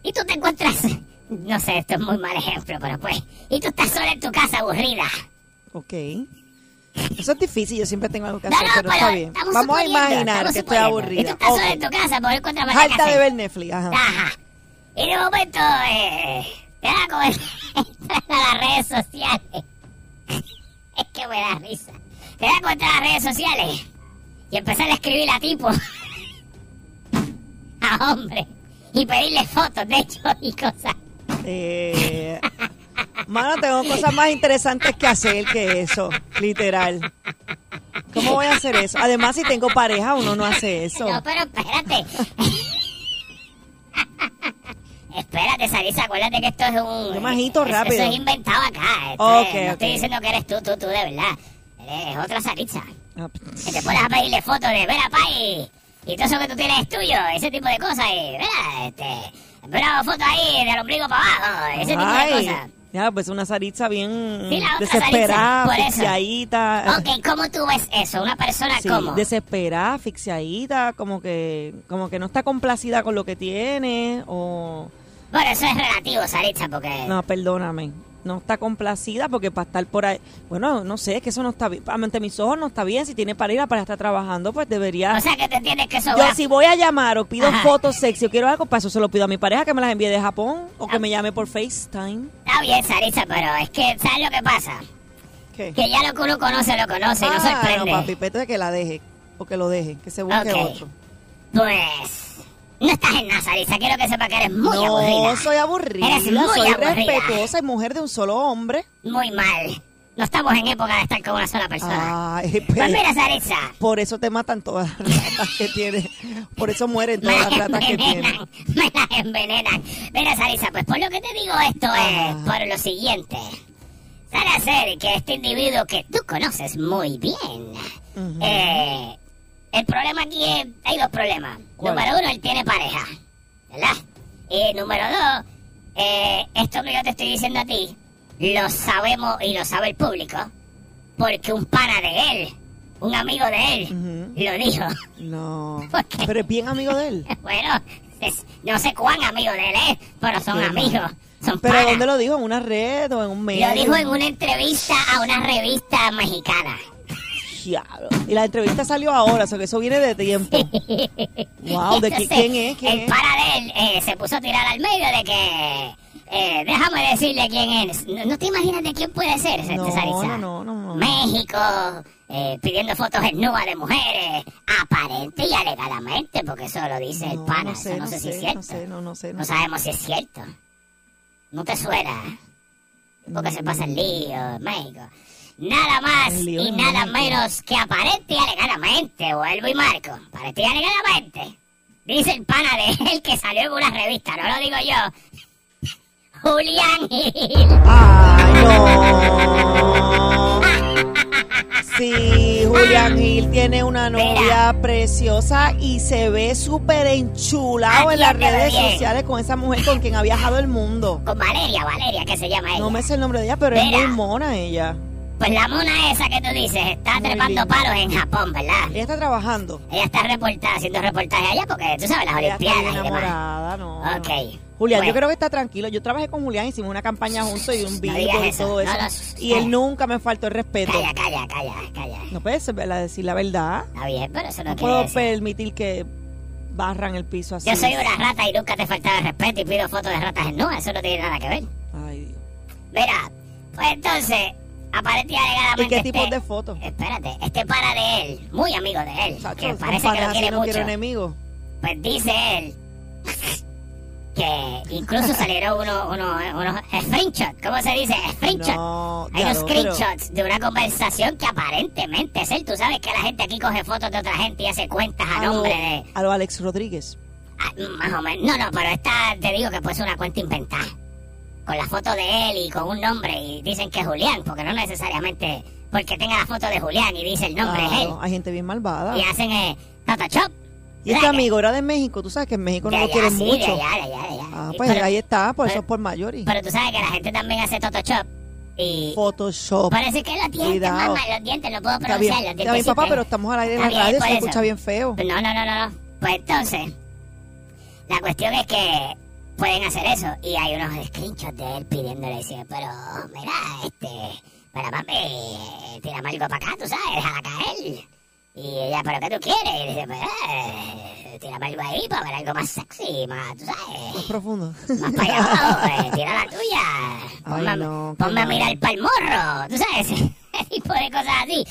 Speaker 10: Y tú te encuentras, no sé, esto es muy mal ejemplo, pero pues, y tú estás sola en tu casa aburrida.
Speaker 4: Ok. Eso es difícil, yo siempre tengo algo que
Speaker 10: No,
Speaker 4: hacer,
Speaker 10: no,
Speaker 4: pero está bien. Vamos a imaginar que estoy
Speaker 10: suponiendo. Y tú
Speaker 4: aburrida.
Speaker 10: estás sola
Speaker 4: Ok.
Speaker 10: en tu casa porque no encuentras más
Speaker 4: Harta de ver Netflix, ajá.
Speaker 10: Ajá. Y de momento, eh, te da como a las redes sociales. es que me da risa. Te da como entrar a las redes sociales y empezar a escribir a tipo. a hombre. Y pedirle fotos, de hecho, y cosas.
Speaker 4: Eh, mano, tengo cosas más interesantes que hacer que eso, literal. ¿Cómo voy a hacer eso? Además, si tengo pareja, uno no hace eso.
Speaker 10: No, pero espérate. espérate, Sarisa, acuérdate que esto es un...
Speaker 4: Yo me agito rápido.
Speaker 10: Eso es inventado acá. Esto
Speaker 4: Ok,
Speaker 10: es- no
Speaker 4: ok.
Speaker 10: estoy diciendo que eres tú, tú, tú, de verdad. Eres otra Sarisa.
Speaker 4: Ah,
Speaker 10: Que te pones a pedirle fotos de ver a Pai y todo eso que tú tienes es tuyo, ese tipo de cosas. Y, mira, este... Una foto ahí del ombligo para abajo, ese tipo de
Speaker 4: Ay,
Speaker 10: cosas.
Speaker 4: ya, pues una Saritza bien
Speaker 10: Sí,
Speaker 4: desesperada,
Speaker 10: Saritza,
Speaker 4: asfixiadita.
Speaker 10: Ok, ¿cómo tú ves eso? Una persona
Speaker 4: Sí,
Speaker 10: como...
Speaker 4: desesperada, asfixiadita, como que, como que no está complacida con lo que tiene, o...
Speaker 10: Bueno, eso es relativo, Saritza, porque...
Speaker 4: No, perdóname. No está complacida porque para estar por ahí... Bueno, no sé, es que eso no está bien. Ante mis ojos no está bien. Si tiene pareja para estar trabajando, pues debería...
Speaker 10: O sea, que te entiendes que eso
Speaker 4: Yo si voy a llamar o pido
Speaker 10: Ajá.
Speaker 4: fotos sexy o quiero algo, para eso se lo pido a mi pareja que me las envíe de Japón o
Speaker 10: Ah.
Speaker 4: que me llame por FaceTime.
Speaker 10: Está bien, Sarisa, pero es que, ¿sabes lo que pasa?
Speaker 4: ¿Qué?
Speaker 10: Que ya lo que uno conoce, lo conoce y no
Speaker 4: Ah,
Speaker 10: sorprende.
Speaker 4: no, papi, que la deje o que lo deje, que se busque
Speaker 10: Ok.
Speaker 4: otro.
Speaker 10: Pues, no estás en nada, Sarisa. Quiero que sepa que eres muy
Speaker 4: no,
Speaker 10: aburrida.
Speaker 4: soy aburrida,
Speaker 10: Eres muy
Speaker 4: soy
Speaker 10: aburrida.
Speaker 4: respetuosa y mujer de un solo hombre.
Speaker 10: Muy mal. No estamos en época de estar con una sola persona.
Speaker 4: Ay,
Speaker 10: Pues
Speaker 4: pues,
Speaker 10: mira, Sarisa.
Speaker 4: por eso te matan todas las ratas que tienes. Por eso mueren todas
Speaker 10: las
Speaker 4: ratas que tienes.
Speaker 10: me las envenenan. Mira, Sarisa, pues por lo que te digo esto
Speaker 4: Ah.
Speaker 10: es por lo siguiente. Sale a ser que este individuo que tú conoces muy bien, eh, el problema aquí es, hay dos problemas.
Speaker 4: ¿Cuál?
Speaker 10: Número uno, él tiene pareja, ¿verdad? Y número dos, eh, esto que yo te estoy diciendo a ti, lo sabemos y lo sabe el público, porque un pana de él, un amigo de él, lo dijo.
Speaker 4: No, pero es bien amigo de él.
Speaker 10: Bueno, es- no sé cuán amigo de él es, pero son
Speaker 4: Qué
Speaker 10: amigos, son
Speaker 4: ¿Pero
Speaker 10: panas.
Speaker 4: dónde lo dijo? ¿En una red o en un medio?
Speaker 10: Lo dijo en una entrevista a una revista mexicana.
Speaker 4: Diablo. Y la entrevista salió ahora, o sea que eso viene de tiempo. Wow, ¿de
Speaker 10: Entonces,
Speaker 4: quién es? ¿Quién
Speaker 10: el
Speaker 4: es?
Speaker 10: para de él eh, se puso a tirar al medio de que... eh, déjame decirle quién es. No, no te imaginas de quién puede ser,
Speaker 4: No,
Speaker 10: Sarisa?
Speaker 4: no, no, no.
Speaker 10: México, eh, pidiendo fotos en nua de mujeres, aparente y alegadamente, porque eso lo dice el pana,
Speaker 4: no sé,
Speaker 10: eso no,
Speaker 4: no
Speaker 10: sé si es cierto.
Speaker 4: no sé, no, no sé, no
Speaker 10: sabemos si es cierto. No te suena. porque se pasa el lío en México. Nada más y nada menos que aparente y alegadamente, vuelvo y marco, aparente y alegadamente, dice el pana de él que salió en una revista, no lo digo yo, Julián Gil.
Speaker 4: Ay, no. Sí, Julián Gil tiene una novia preciosa y se ve súper enchulado en las redes
Speaker 10: bien.
Speaker 4: sociales con esa mujer con quien ha viajado el mundo.
Speaker 10: Con Valeria, Valeria, que se llama ella.
Speaker 4: No me sé el nombre de ella, pero es muy mona ella.
Speaker 10: Pues la mona esa que tú dices está trepando palos en Japón, ¿verdad?
Speaker 4: Ella está trabajando.
Speaker 10: Ella está reportada, haciendo reportajes allá porque tú sabes, las
Speaker 4: Ella está
Speaker 10: Olimpiadas y demás.
Speaker 4: enamorada, no. no.
Speaker 10: Ok.
Speaker 4: Julián,
Speaker 10: Bueno.
Speaker 4: yo creo que está tranquilo. Yo trabajé con Julián, hicimos una campaña juntos y un
Speaker 10: digas
Speaker 4: video y
Speaker 10: eso.
Speaker 4: todo eso. Y él nunca me faltó el respeto.
Speaker 10: Calla, calla, calla, calla.
Speaker 4: No puedes ¿verdad? decir la verdad.
Speaker 10: Está bien, pero eso no,
Speaker 4: No
Speaker 10: quiere
Speaker 4: puedo
Speaker 10: decir.
Speaker 4: permitir que barran el piso así.
Speaker 10: Yo soy una rata y nunca te faltaba el respeto y pido fotos de ratas en eso no tiene nada que ver.
Speaker 4: Ay, Dios.
Speaker 10: Mira, pues entonces, alegadamente...
Speaker 4: ¿Y qué tipo
Speaker 10: este-
Speaker 4: de foto?
Speaker 10: Espérate, este para de él, muy amigo de él,
Speaker 4: Chacho,
Speaker 10: que parece que lo quiere
Speaker 4: no
Speaker 10: mucho.
Speaker 4: quiero enemigos.
Speaker 10: Pues dice él que incluso salieron unos, unos, unos screenshots, ¿cómo se dice? Screenshots.
Speaker 4: No,
Speaker 10: Hay unos screenshots de una conversación que aparentemente es él. Tú sabes que la gente aquí coge fotos de otra gente y hace cuentas a
Speaker 4: a lo,
Speaker 10: nombre de...
Speaker 4: a lo Alex Rodríguez.
Speaker 10: Ah, más o menos. No, no, pero esta te digo que puede ser una cuenta inventada. Con la foto de él y con un nombre y dicen que es Julián, porque no necesariamente porque tenga la foto de Julián y dice el nombre es él.
Speaker 4: Claro, hay gente bien malvada.
Speaker 10: Y hacen eh, Photoshop.
Speaker 4: Y este amigo era de México. Tú sabes que en México no
Speaker 10: De
Speaker 4: lo quieren
Speaker 10: sí, de
Speaker 4: mucho.
Speaker 10: allá, de allá, de allá.
Speaker 4: Ah, pues
Speaker 10: pero-
Speaker 4: ahí está, por eso
Speaker 10: pero-
Speaker 4: es por mayores.
Speaker 10: Pero tú sabes que la gente también hace Photoshop. Y
Speaker 4: Photoshop.
Speaker 10: parece que los dientes,
Speaker 4: Cuidado.
Speaker 10: mamá, los dientes, no puedo
Speaker 4: Está
Speaker 10: pronunciar
Speaker 4: bien,
Speaker 10: los
Speaker 4: está bien, papá, pero estamos al aire en la
Speaker 10: Está bien,
Speaker 4: radio, se
Speaker 10: eso.
Speaker 4: escucha bien feo.
Speaker 10: No, no, no, no. Pues entonces, la cuestión es que pueden hacer eso. Y hay unos screenshots de él pidiéndole, dice, pero mira, este, para mami, tírame algo para acá, tú sabes, déjala caer. Y ella, ¿pero qué tú quieres? Y dice, pues, eh, tírame algo ahí para ver algo más sexy, más, tú sabes.
Speaker 4: Profundo.
Speaker 10: Más para allá abajo, eh, tira la tuya. Ponme,
Speaker 4: Ay, no,
Speaker 10: ponme a mirar pa'l morro, tú sabes, ese tipo de cosas así.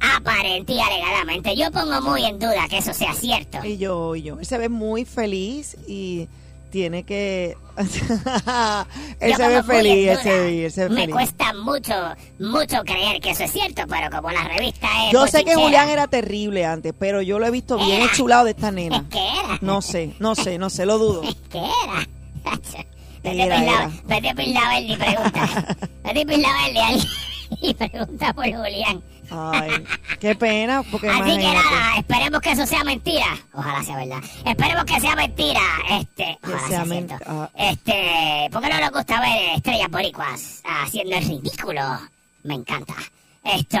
Speaker 10: Aparente y alegadamente. Yo pongo muy en duda que eso sea cierto.
Speaker 4: Y yo, y yo. Él se ve muy feliz y tiene que. él se ve feliz, él se ve, él se ve
Speaker 10: Me
Speaker 4: feliz.
Speaker 10: cuesta mucho, mucho creer que eso es cierto, pero como la revista es
Speaker 4: Yo sé que Julián era terrible antes, pero yo lo he visto bien
Speaker 10: Era.
Speaker 4: enchulado de esta nena.
Speaker 10: ¿Qué era?
Speaker 4: No sé, no sé, no sé, lo dudo.
Speaker 10: ¿Qué era? Vete a Vete a Pilda Verde y pregunta. Vete a alguien, y pregunta por Julián.
Speaker 4: Ay, qué pena, porque
Speaker 10: Así que
Speaker 4: imagínate.
Speaker 10: nada, esperemos que eso sea mentira. Ojalá sea verdad. Esperemos que sea mentira. Este,
Speaker 4: Que
Speaker 10: ojalá
Speaker 4: sea
Speaker 10: sea
Speaker 4: men-
Speaker 10: cierto.
Speaker 4: ah.
Speaker 10: Este, porque no nos gusta ver estrellas boricuas haciendo el ridículo. Me encanta. Esto,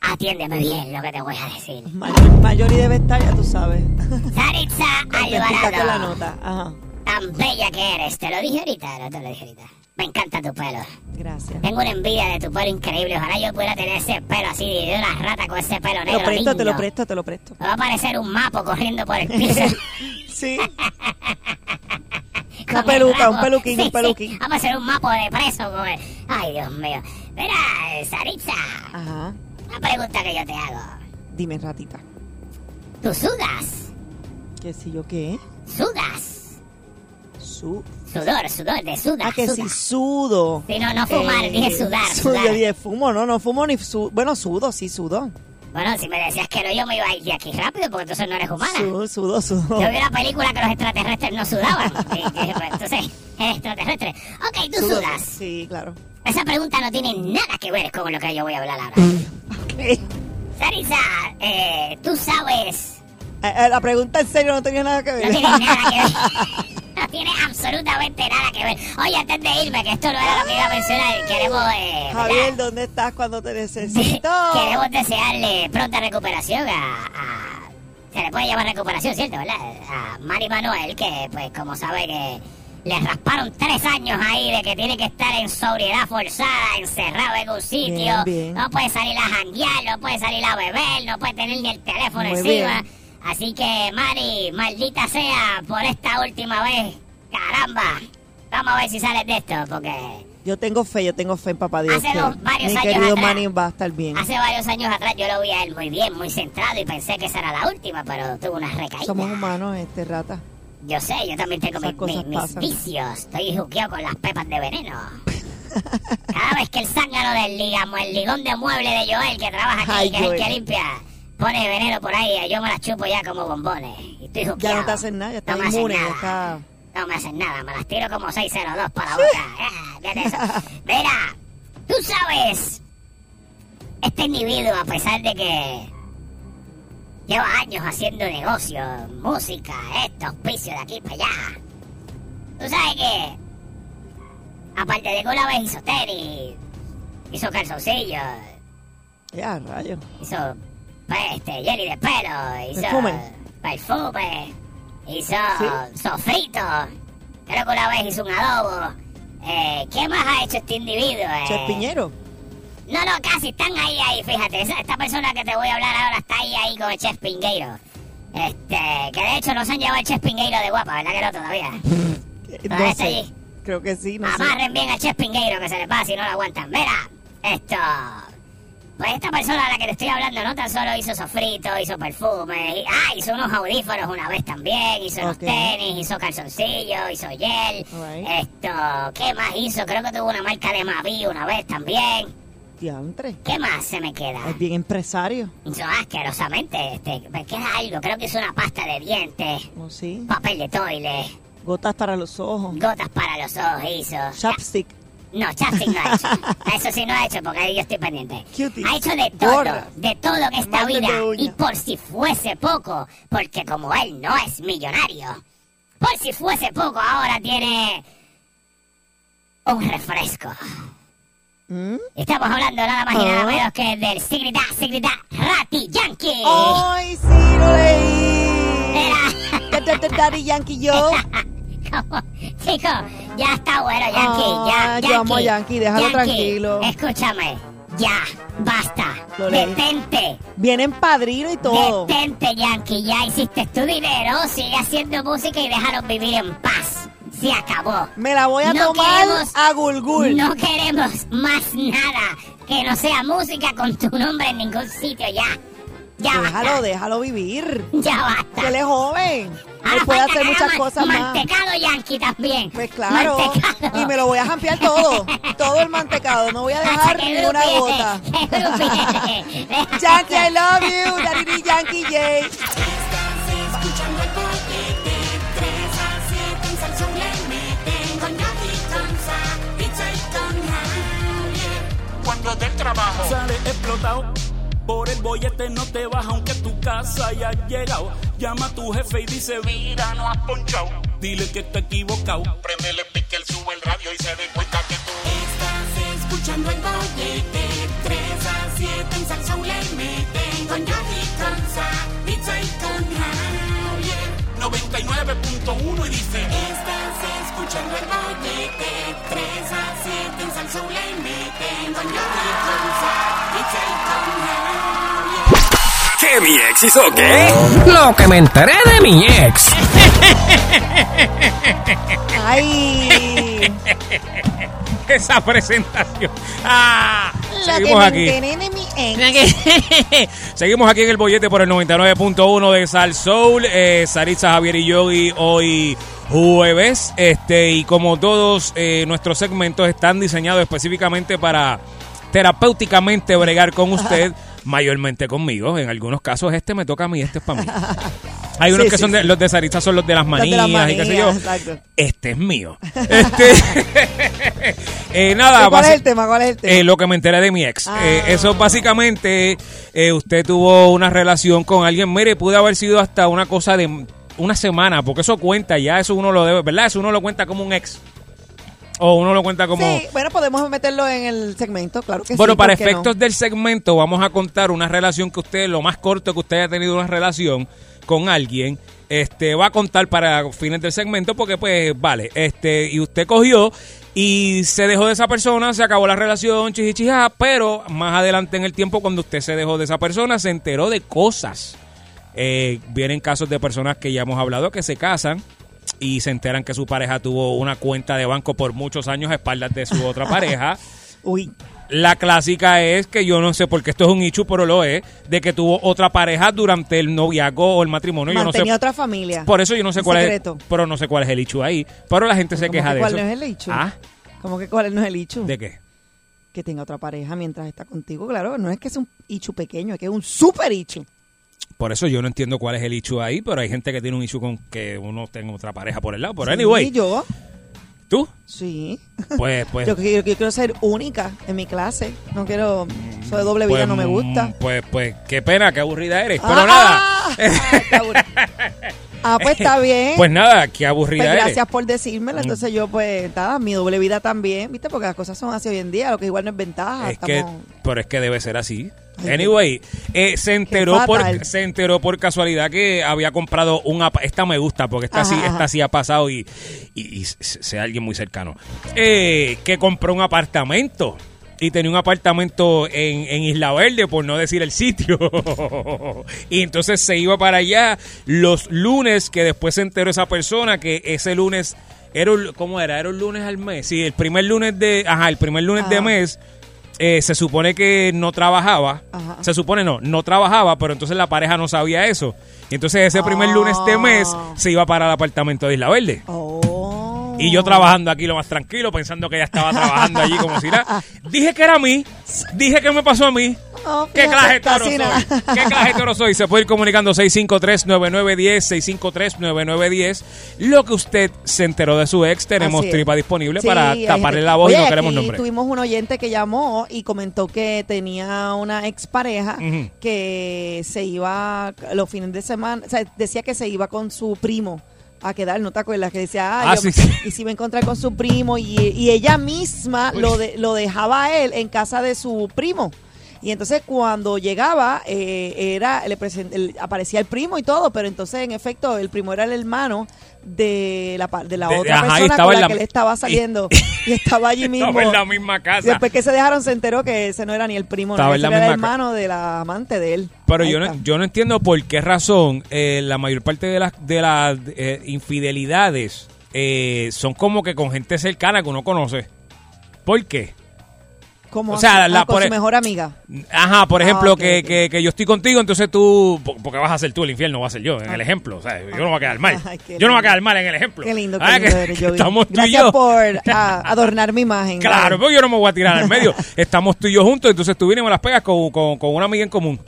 Speaker 10: atiéndeme bien lo que te voy a decir.
Speaker 4: Mayor, mayor y debe estar, ya tú sabes. La
Speaker 10: Alvarado,
Speaker 4: nota. Ajá,
Speaker 10: tan bella que eres. ¿Te lo dije ahorita? No te lo dije ahorita. Me encanta tu pelo.
Speaker 4: gracias.
Speaker 10: Tengo una envidia de tu pelo increíble. Ojalá yo pudiera tener ese pelo así de una rata con ese pelo
Speaker 4: Te
Speaker 10: negro
Speaker 4: lo presto, te lo presto, te lo presto.
Speaker 10: Me va a parecer un mapo corriendo por el piso.
Speaker 4: Sí, Una
Speaker 10: el
Speaker 4: peluca, un peluquín,
Speaker 10: Sí,
Speaker 4: un
Speaker 10: sí.
Speaker 4: peluquín.
Speaker 10: Vamos a hacer un mapo de preso. con el- Ay, Dios mío. Mira, Saritza,
Speaker 4: ajá.
Speaker 10: una pregunta que yo te hago.
Speaker 4: Dime, ratita.
Speaker 10: ¿Tú sudas?
Speaker 4: ¿Qué si yo qué?
Speaker 10: ¿Sudas?
Speaker 4: Su.
Speaker 10: Sudor, sudor, de sudas.
Speaker 4: Ah, que si sudo.
Speaker 10: Sí, no, no fumar,
Speaker 4: Eh,
Speaker 10: dije sudar,
Speaker 4: su-
Speaker 10: sudar.
Speaker 4: Yo dije fumo, no, no fumo ni su, bueno, sudo, sí sudo.
Speaker 10: Bueno, si me decías que no, yo me iba a ir aquí rápido porque entonces no eres humana.
Speaker 4: Sudo, sudo, sudo.
Speaker 10: Yo vi una película que los extraterrestres no sudaban. Y pues, entonces, es extraterrestre. Ok, tú
Speaker 4: Sudo,
Speaker 10: sudas.
Speaker 4: Sí, claro.
Speaker 10: Esa pregunta no tiene nada que ver con lo que yo voy a hablar ahora.
Speaker 4: Eh,
Speaker 10: Sarisa, eh, tú sabes.
Speaker 4: Eh, la pregunta en serio no tenía nada que ver.
Speaker 10: No tiene nada que ver. No tiene absolutamente nada que ver. Oye, antes de irme, que esto no era lo que iba a mencionar, queremos. Eh.
Speaker 4: Javier, ¿dónde estás cuando te necesito?
Speaker 10: Queremos desearle pronta recuperación a, a- Se le puede llamar recuperación, ¿cierto? ¿Verdad? A Mari Manuel, que, pues, como sabe que le rasparon tres años ahí de que tiene que estar en sobriedad forzada, encerrado en un sitio.
Speaker 4: Bien, bien.
Speaker 10: No puede salir a janguear, no puede salir a beber, no puede tener ni el teléfono
Speaker 4: Muy
Speaker 10: encima.
Speaker 4: bien.
Speaker 10: Así que, Mari, maldita sea por esta última vez. Caramba. Vamos a ver si sales de esto, porque
Speaker 4: Yo tengo fe, yo tengo fe en papá Dios.
Speaker 10: Hace
Speaker 4: que
Speaker 10: dos- varios
Speaker 4: mi
Speaker 10: años
Speaker 4: querido
Speaker 10: atrás.
Speaker 4: Manny va a estar bien.
Speaker 10: Hace varios años atrás yo lo vi a él muy bien, muy centrado y pensé que esa era la última, pero tuvo una recaída.
Speaker 4: Somos humanos, este rata.
Speaker 10: Yo sé, yo también tengo mis
Speaker 4: pasan.
Speaker 10: vicios. Estoy juqueado con las pepas de veneno. Cada vez que el zángano del ligamo, el ligón de mueble de Joel que trabaja aquí,
Speaker 4: Ay,
Speaker 10: que es el
Speaker 4: Joel.
Speaker 10: que limpia, pone veneno por ahí, yo me las chupo ya como bombones. Y estoy
Speaker 4: Ya no
Speaker 10: juqueado.
Speaker 4: te hacen nada, ya estás
Speaker 10: No
Speaker 4: inmune,
Speaker 10: nada.
Speaker 4: está...
Speaker 10: No me hacen nada, me las tiro como 602 para la boca. Ah, eso. Mira, tú sabes, este individuo, a pesar de que lleva años haciendo negocio, música, esto, auspicio de aquí para allá. Tú sabes que, aparte de que una vez hizo tenis, hizo calzoncillos,
Speaker 4: Ya, rayo.
Speaker 10: hizo pues, este, jelly de pelo, hizo
Speaker 4: Perfume.
Speaker 10: perfume, hizo sofrito, creo que una vez hizo un adobo. Eh, ¿Qué más ha hecho este individuo? Eh,
Speaker 4: Chef Piñero.
Speaker 10: No, no, casi están ahí, ahí, fíjate. Esa- Esta persona que te voy a hablar ahora está ahí, ahí con el Chef Pingueiro. Este, que de hecho no se han llevado el Chef Pingueiro de guapa, ¿verdad que no todavía?
Speaker 4: No
Speaker 10: está
Speaker 4: sé.
Speaker 10: allí.
Speaker 4: Creo que sí, no sé.
Speaker 10: Amarren bien al Chef Pingueiro que se le pasa y no lo aguantan. Mira, esto. Pues esta persona a la que te estoy hablando no tan solo hizo sofrito, hizo perfume, ah, hizo unos audífonos una vez también, hizo unos tenis, hizo calzoncillos, hizo gel. Esto, ¿qué más hizo? Creo que tuvo una marca de Mavi una vez también.
Speaker 4: Diantre.
Speaker 10: ¿Qué más se me queda?
Speaker 4: Es bien empresario.
Speaker 10: Hizo asquerosamente, este, me queda algo, creo que hizo una pasta de dientes,
Speaker 4: ¿O sí?
Speaker 10: papel de toile,
Speaker 4: Gotas para los ojos.
Speaker 10: gotas para los ojos hizo.
Speaker 4: Chapstick.
Speaker 10: No, chapstick no ha hecho. Eso sí no ha hecho porque ahí yo estoy pendiente.
Speaker 4: Cutie.
Speaker 10: Ha hecho de todo, de todo en esta vida.
Speaker 4: uña.
Speaker 10: Y por si fuese poco, porque como él no es millonario, por si fuese poco, ahora tiene un refresco.
Speaker 4: ¿Mm?
Speaker 10: Estamos hablando nada más y nada
Speaker 4: Ah.
Speaker 10: menos que del Sigrita, Sigrita Ratty Yankee.
Speaker 4: ¡Ay, sí, lo leí! Da- Daddy Yankee yo.
Speaker 10: ¿Cómo? Chico, ya está bueno, Yankee.
Speaker 4: Ah,
Speaker 10: ya,
Speaker 4: yo amo a Yankee, déjalo
Speaker 10: Yankee,
Speaker 4: tranquilo.
Speaker 10: Escúchame, ya, basta. Detente.
Speaker 4: Viene en padrino y todo.
Speaker 10: Detente, Yankee. Ya hiciste tu dinero. Sigue haciendo música y déjanos vivir en paz. Se acabó.
Speaker 4: Me la voy a
Speaker 10: No
Speaker 4: tomar
Speaker 10: queremos-
Speaker 4: a Gulgul.
Speaker 10: No queremos más nada que no sea música con tu nombre en ningún sitio ya. Ya
Speaker 4: déjalo,
Speaker 10: basta.
Speaker 4: déjalo vivir.
Speaker 10: Ya basta.
Speaker 4: Que él es joven.
Speaker 10: Ahora
Speaker 4: Él puede hacer muchas cosas más.
Speaker 10: Mantecado Yankee también.
Speaker 4: Pues claro.
Speaker 10: Mantecado.
Speaker 4: Y me lo voy a jampear todo. Todo el mantecado. No voy a dejar
Speaker 10: Hasta que
Speaker 4: ni una
Speaker 10: grupie,
Speaker 4: gota. Yankee, I love you. Daddy Yankee J.
Speaker 11: escuchando el bollete 3 a 7 en Salsón le meten con Jackie Conza, pizza y con Javier.
Speaker 9: Cuando del trabajo
Speaker 12: Sale explotado. Por el bollete no te baja aunque tu casa haya llegado. Llama a tu jefe y dice,
Speaker 9: mira no has ponchado.
Speaker 12: dile que está equivocado.
Speaker 9: Prendele pique, él sube el radio y se dé cuenta que tú
Speaker 11: Estás escuchando el bollete 3 a 7 en Salsón le meten con Jackie Conza, pizza y con Javier.
Speaker 9: 99.1 y dice
Speaker 11: Estás escuchando el bollete 3 a 7 en Salsón le meten con Jackie Conza, pizza y con Javier.
Speaker 1: ¿Qué mi ex hizo qué?
Speaker 13: Lo que me enteré de mi ex.
Speaker 4: Ay.
Speaker 3: Esa presentación. Ah,
Speaker 4: que
Speaker 3: seguimos
Speaker 4: me
Speaker 3: aquí.
Speaker 4: enteré de mi ex.
Speaker 3: Seguimos aquí en el bollete por el 99.1 de Sal Soul. Eh, Saritza, Javier y Yogi hoy jueves. Este, y como todos eh, nuestros segmentos están diseñados específicamente para terapéuticamente bregar con usted, mayormente conmigo. En algunos casos este me toca a mí, este es para mí. Hay unos
Speaker 4: Sí,
Speaker 3: que
Speaker 4: sí,
Speaker 3: son de,
Speaker 4: sí.
Speaker 3: los de Saritza son los de las manías,
Speaker 4: de las
Speaker 3: y qué sé yo.
Speaker 4: exacto.
Speaker 3: Este es mío. Este, eh, nada,
Speaker 4: ¿Y ¿Cuál es el tema? ¿Cuál es el tema?
Speaker 3: eh, lo que me enteré de mi ex.
Speaker 4: Ah.
Speaker 3: Eh, eso básicamente, usted tuvo una relación con alguien, mire, pudo haber sido hasta una cosa de una semana, porque eso cuenta ya, eso uno lo debe, ¿verdad? Eso uno lo cuenta como un ex. O uno lo cuenta como...
Speaker 4: Sí, bueno, podemos meterlo en el segmento, claro que sí.
Speaker 3: Bueno, para efectos del segmento vamos a contar una relación que usted, lo más corto que usted haya tenido una relación con alguien, este va a contar para fines del segmento porque pues vale, este y usted cogió y se dejó de esa persona, se acabó la relación, chichichija, pero más adelante en el tiempo cuando usted se dejó de esa persona se enteró de cosas. Eh, vienen casos de personas que ya hemos hablado que se casan y se enteran que su pareja tuvo una cuenta de banco por muchos años a espaldas de su otra pareja.
Speaker 4: Uy.
Speaker 3: La clásica es que yo no sé por qué esto es un ichu, pero lo es, de que tuvo otra pareja durante el noviazgo o el matrimonio. Yo no
Speaker 4: Mantenía
Speaker 3: sé.
Speaker 4: otra familia.
Speaker 3: Por eso yo no sé cuál
Speaker 4: secreto.
Speaker 3: es, pero no sé cuál es el ichu ahí. Pero la gente se
Speaker 4: ¿Cómo
Speaker 3: queja
Speaker 4: que
Speaker 3: de
Speaker 4: cuál
Speaker 3: eso.
Speaker 4: no es el ichu?
Speaker 3: Ah,
Speaker 4: ¿Cómo que cuál no es el ichu?
Speaker 3: ¿De qué?
Speaker 4: Que tenga otra pareja mientras está contigo. Claro, no es que sea un ichu pequeño, es que es un super ichu.
Speaker 3: Por eso yo no entiendo cuál es el issue ahí, pero hay gente que tiene un issue con que uno tenga otra pareja por el lado. Pero
Speaker 4: Sí,
Speaker 3: anyway,
Speaker 4: yo,
Speaker 3: ¿tú?
Speaker 4: sí.
Speaker 3: Pues, pues.
Speaker 4: Yo, quiero- yo quiero ser única en mi clase. No quiero. Eso de doble vida
Speaker 3: pues,
Speaker 4: no me gusta.
Speaker 3: mm, Pues, pues, qué pena, qué aburrida eres. Pero
Speaker 4: Ah,
Speaker 3: nada.
Speaker 4: ah, qué. Ah, pues está bien.
Speaker 3: Pues nada, qué
Speaker 4: Pues
Speaker 3: aburrida eres.
Speaker 4: gracias por decírmelo. Entonces yo, pues, nada, mi doble vida también, ¿viste? Porque las cosas son así hoy en día, lo que igual no es ventaja.
Speaker 3: Es que, pero es que debe ser así.
Speaker 4: Ay,
Speaker 3: Anyway, eh, se enteró por se enteró por casualidad que había comprado un esta me gusta porque esta sí
Speaker 4: Ajá,
Speaker 3: esta sí ha pasado y, y, sea alguien muy cercano. Eh, que compró un apartamento y tenía un apartamento en, en Isla Verde por no decir el sitio. Y entonces se iba para allá los lunes que después se enteró esa persona que ese lunes era un- cómo era era un lunes al mes. Sí el primer lunes de ajá el primer lunes de mes eh, se supone que no trabajaba.
Speaker 4: Ajá.
Speaker 3: Se supone no, no trabajaba, pero entonces la pareja no sabía eso. Y entonces ese primer lunes de mes se iba para el apartamento de Isla Verde.
Speaker 4: Oh.
Speaker 3: Y yo trabajando aquí lo más tranquilo, pensando que ella estaba trabajando allí como si nada. Dije que era a mí. Dije que me pasó a mí.
Speaker 4: Oh,
Speaker 3: ¿Qué clase de toro soy? ¿Qué clase de toro soy? Se puede ir comunicando 653-9910, 653-9910. Lo que usted se enteró de su ex, tenemos tripa disponible
Speaker 4: Sí,
Speaker 3: para taparle
Speaker 4: gente-
Speaker 3: la voz y no queremos nombre.
Speaker 4: Tuvimos un oyente que llamó y comentó que tenía una expareja
Speaker 3: Ujú.
Speaker 4: que se iba los fines de semana, o sea, decía que se iba con su primo a quedar, ¿no te acuerdas? Que decía, ah,
Speaker 3: Ah,
Speaker 4: yo-
Speaker 3: sí, sí.
Speaker 4: y se iba a encontrar con su primo y, y ella misma lo, de- lo dejaba a él en casa de su primo. Y entonces cuando llegaba, eh, era le presen- el- aparecía el primo y todo, pero entonces en efecto el primo era el hermano de la, de la
Speaker 3: De-
Speaker 4: otra
Speaker 3: ajá,
Speaker 4: persona con la
Speaker 3: la
Speaker 4: que él estaba saliendo. Y, estaba allí mismo.
Speaker 3: Estaba en la misma casa.
Speaker 4: después que se dejaron se enteró que ese no era ni el primo, no, ese era el hermano de la amante de él.
Speaker 3: Pero
Speaker 4: Ahí
Speaker 3: yo no, yo no entiendo por qué razón eh, la mayor parte de las de las eh, infidelidades eh, son como que con gente cercana que uno conoce. ¿Por qué?
Speaker 4: ¿Cómo
Speaker 3: o sea, la-
Speaker 4: Ah, con
Speaker 3: por
Speaker 4: su
Speaker 3: e-
Speaker 4: mejor amiga.
Speaker 3: Ajá, por
Speaker 4: Ah,
Speaker 3: ejemplo,
Speaker 4: ok,
Speaker 3: que,
Speaker 4: ok.
Speaker 3: Que, que yo estoy contigo, entonces tú, po- porque vas a ser tú el infierno, va a ser yo, en el ejemplo. O sea, yo no voy a quedar mal.
Speaker 4: Ay,
Speaker 3: yo no voy a quedar mal en el ejemplo.
Speaker 4: Qué lindo, qué
Speaker 3: Ah,
Speaker 4: lindo eres,
Speaker 3: que estamos tú y
Speaker 4: Gracias
Speaker 3: yo.
Speaker 4: por ah, adornar mi imagen.
Speaker 3: Claro, porque yo no me voy a tirar al medio. Estamos tú y yo juntos, entonces tú vienes y me las pegas con, con, con una amiga en común.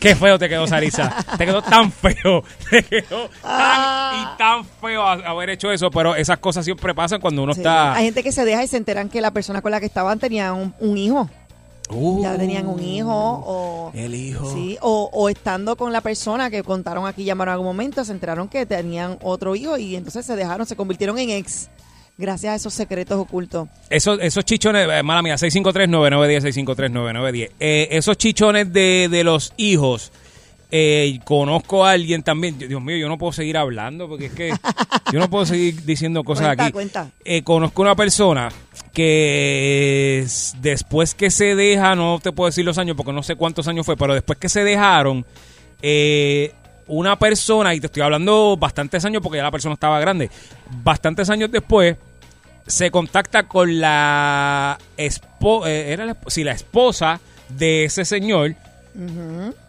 Speaker 3: Qué feo te quedó, Sarisa. te quedó tan feo. Te quedó tan
Speaker 4: Ah.
Speaker 3: y tan feo haber hecho eso. Pero esas cosas siempre pasan cuando uno
Speaker 4: Sí.
Speaker 3: está.
Speaker 4: Hay gente que se deja y se enteran que la persona con la que estaban tenía un, un hijo.
Speaker 3: Uh,
Speaker 4: ya tenían un hijo o
Speaker 3: El hijo.
Speaker 4: sí o, o estando con la persona que contaron aquí llamaron en algún momento se enteraron que tenían otro hijo y entonces se dejaron se convirtieron en ex gracias a esos secretos ocultos
Speaker 3: Esos, esos chichones, eh, mala mía, 653-9910, 653-9910. Eh, esos chichones de, de los hijos, eh, conozco a alguien también. Dios mío, yo no puedo seguir hablando porque es que yo no puedo seguir diciendo cosas
Speaker 4: Cuenta,
Speaker 3: aquí.
Speaker 4: cuenta.
Speaker 3: Eh, conozco una persona que es- después que se deja, no te puedo decir los años porque no sé cuántos años fue, pero después que se dejaron, eh, una persona, y te estoy hablando bastantes años porque ya la persona estaba grande, bastantes años después, se contacta con la esposa, era la, sí, la esposa de ese señor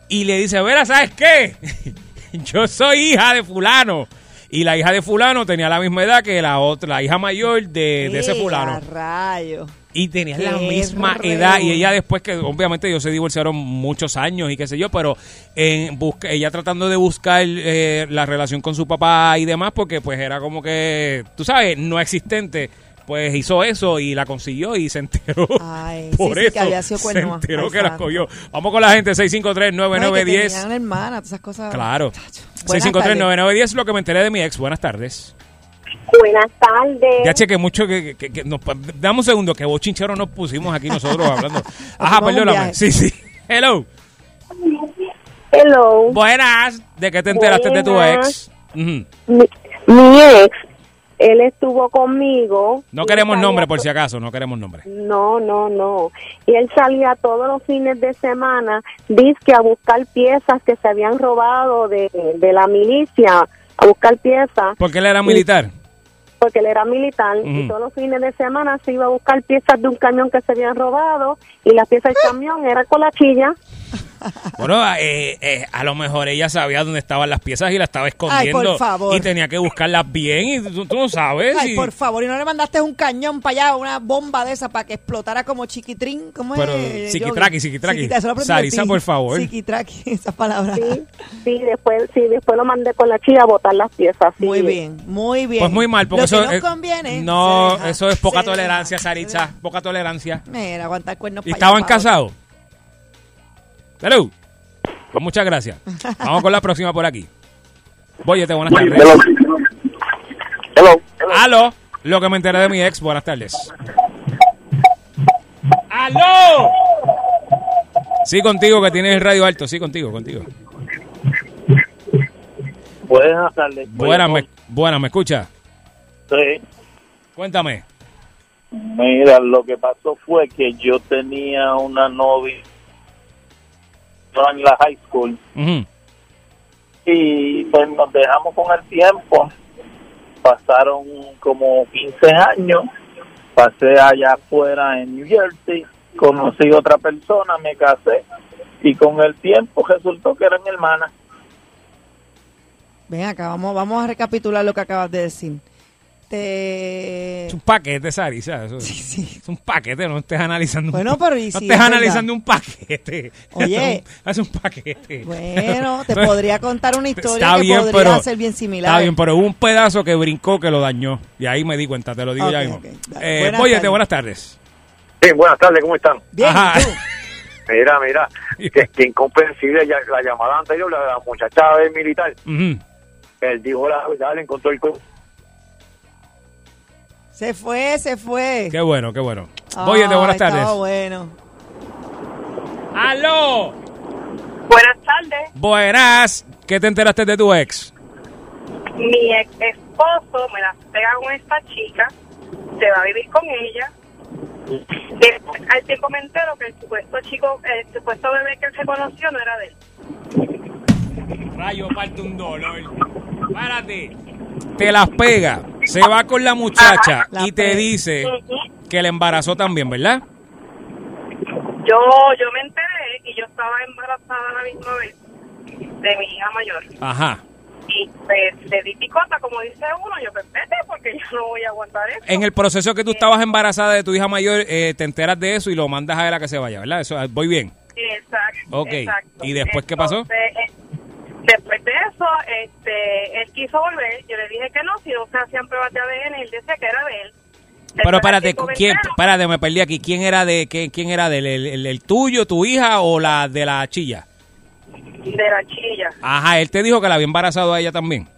Speaker 3: y le dice, Vera, ¿sabes qué? Yo soy hija de fulano. Y la hija de fulano tenía la misma edad que la otra, la hija mayor de, de ese
Speaker 4: ¡Eh,
Speaker 3: fulano.
Speaker 4: rayo
Speaker 3: Y tenía la misma
Speaker 4: reo.
Speaker 3: edad. Y ella después que, obviamente, ellos se divorciaron muchos años y qué sé yo, pero en busca, ella tratando de buscar eh, la relación con su papá y demás, porque pues era como que, tú sabes, no existente. Pues hizo eso y la consiguió y se enteró.
Speaker 4: Ay,
Speaker 3: Por
Speaker 4: sí, sí,
Speaker 3: eso
Speaker 4: que había sido
Speaker 3: se enteró
Speaker 4: Ay,
Speaker 3: que la cogió. Vamos con la gente,
Speaker 4: No, y que
Speaker 3: 653-9910.
Speaker 4: tenían una hermana todas esas cosas
Speaker 3: Claro.
Speaker 4: Buenas
Speaker 3: 653-9910 es lo que me enteré de mi ex. Buenas tardes.
Speaker 14: Buenas tardes.
Speaker 3: Ya cheque mucho que, que- que nos, dame un segundo que bochinchero nos pusimos aquí nosotros hablando. Ajá, perdóname.
Speaker 4: viaje.
Speaker 3: Sí, sí. Hello.
Speaker 14: Hello.
Speaker 3: Buenas. ¿De qué te enteraste de tu ex?
Speaker 14: Mi ex, él estuvo conmigo.
Speaker 3: No queremos nombre por si acaso, no queremos nombre.
Speaker 14: No, no, no. Y él salía todos los fines de semana, disque a buscar piezas que se habían robado de, de la milicia, a buscar piezas,
Speaker 3: Porque él era militar.
Speaker 14: porque él era militar, y todos los fines de semana se iba a buscar piezas de un camión que se habían robado, y las piezas del camión eran con la chilla.
Speaker 3: Bueno, eh, eh, a lo mejor ella sabía dónde estaban las piezas y las estaba escondiendo.
Speaker 4: Ay, por favor.
Speaker 3: Y tenía que buscarlas bien y tú, tú no sabes.
Speaker 4: Ay,
Speaker 3: y-
Speaker 4: por favor, y no le mandaste un cañón para allá, una bomba de esa para que explotara como chiquitrín. ¿Cómo
Speaker 3: Pero,
Speaker 4: es?
Speaker 3: psiquitraqui, psiquitraqui. Sarisa, por favor.
Speaker 4: Psiquitraqui, esa palabra.
Speaker 14: Sí, sí, después, sí, después lo mandé con la chilla a botar las piezas. sí.
Speaker 4: Muy bien, muy bien.
Speaker 3: Pues muy mal, porque
Speaker 4: Lo
Speaker 3: eso
Speaker 4: que nos conviene.
Speaker 3: No,
Speaker 4: deja,
Speaker 3: eso es poca tolerancia, Saritza. Poca tolerancia.
Speaker 4: Mira, aguantar cuernos
Speaker 3: ¿Y estaban casados? Hello. Pues muchas gracias. Vamos con la próxima por aquí. Boyete, buenas tardes.
Speaker 6: Hello.
Speaker 3: Aló. Lo que me enteré de mi ex, buenas tardes. ¡Aló! Sí, contigo, que tienes el radio alto. Sí, contigo, contigo.
Speaker 15: Buenas tardes.
Speaker 3: Buenas, me, buenas, ¿me escucha?
Speaker 15: Sí.
Speaker 3: Cuéntame.
Speaker 15: Mira, lo que pasó fue que yo tenía una novia en la high school y pues nos dejamos con el tiempo. Pasaron como 15 años. Pasé allá afuera en New Jersey, conocí otra persona, me casé y con el tiempo resultó que eran hermanas.
Speaker 4: Ven acá, vamos, vamos a recapitular lo que acabas de decir. Te...
Speaker 3: Es un paquete, Sarisa. Eso, Es un paquete, no estés analizando un
Speaker 4: Bueno,
Speaker 3: pa-
Speaker 4: pero ¿y
Speaker 3: No
Speaker 4: si
Speaker 3: estés
Speaker 4: es
Speaker 3: analizando un paquete.
Speaker 4: Oye.
Speaker 3: Es un paquete.
Speaker 4: Bueno, te podría contar una historia
Speaker 3: Está
Speaker 4: que
Speaker 3: bien,
Speaker 4: podría
Speaker 3: pero-
Speaker 4: ser bien similar.
Speaker 3: Está bien, pero hubo un pedazo que brincó que lo dañó. Y ahí me di cuenta, te lo digo ya mismo.
Speaker 4: ok.
Speaker 3: Eh,
Speaker 4: Buenas
Speaker 3: Boyete,
Speaker 4: tardes.
Speaker 3: buenas tardes.
Speaker 6: Sí, buenas tardes, ¿cómo están?
Speaker 4: Bien,
Speaker 3: Ajá.
Speaker 4: ¿y tú?
Speaker 6: Mira, mira, que, que incomprensible la llamada anterior, la la muchacha del militar.
Speaker 3: Ujú.
Speaker 6: Él dijo la verdad, le encontró el co-
Speaker 4: Se fue, se fue.
Speaker 3: Qué bueno, qué bueno. Boyete, buenas tardes.
Speaker 4: bueno.
Speaker 3: ¡Aló!
Speaker 16: Buenas tardes.
Speaker 3: Buenas. ¿Qué te enteraste de tu ex?
Speaker 16: Mi ex esposo me la pega con esta chica, se va a vivir con ella. Después, al tiempo me entero que el supuesto chico, el supuesto bebé que él se conoció no era de él.
Speaker 3: Rayo, parte un dolor. Párate. Te las pega, se va con la muchacha
Speaker 16: Ajá.
Speaker 3: y te dice que le embarazó también, ¿verdad?
Speaker 16: Yo, yo me enteré y yo estaba embarazada a la misma vez de mi hija mayor.
Speaker 3: Ajá.
Speaker 16: Y pues le di picota, como dice uno, yo pues vete porque yo no voy a aguantar eso.
Speaker 3: En el proceso que tú estabas embarazada de tu hija mayor, eh, te enteras de eso y lo mandas a él a que se vaya, ¿verdad? Eso, voy bien.
Speaker 16: Exacto.
Speaker 3: Ok.
Speaker 16: exacto.
Speaker 3: ¿Y después qué pasó?
Speaker 16: Eh, después de eso, este, él quiso volver. Yo le dije que no, si no se hacían pruebas de ADN, él decía que era de él.
Speaker 3: Pero
Speaker 16: Después me
Speaker 3: ¿quién, espérate, me perdí aquí. ¿Quién era de qué, quién era del el, el- el tuyo, tu hija o la de la chilla?
Speaker 16: De la chilla.
Speaker 3: Ajá, él te dijo que la había embarazado a ella también.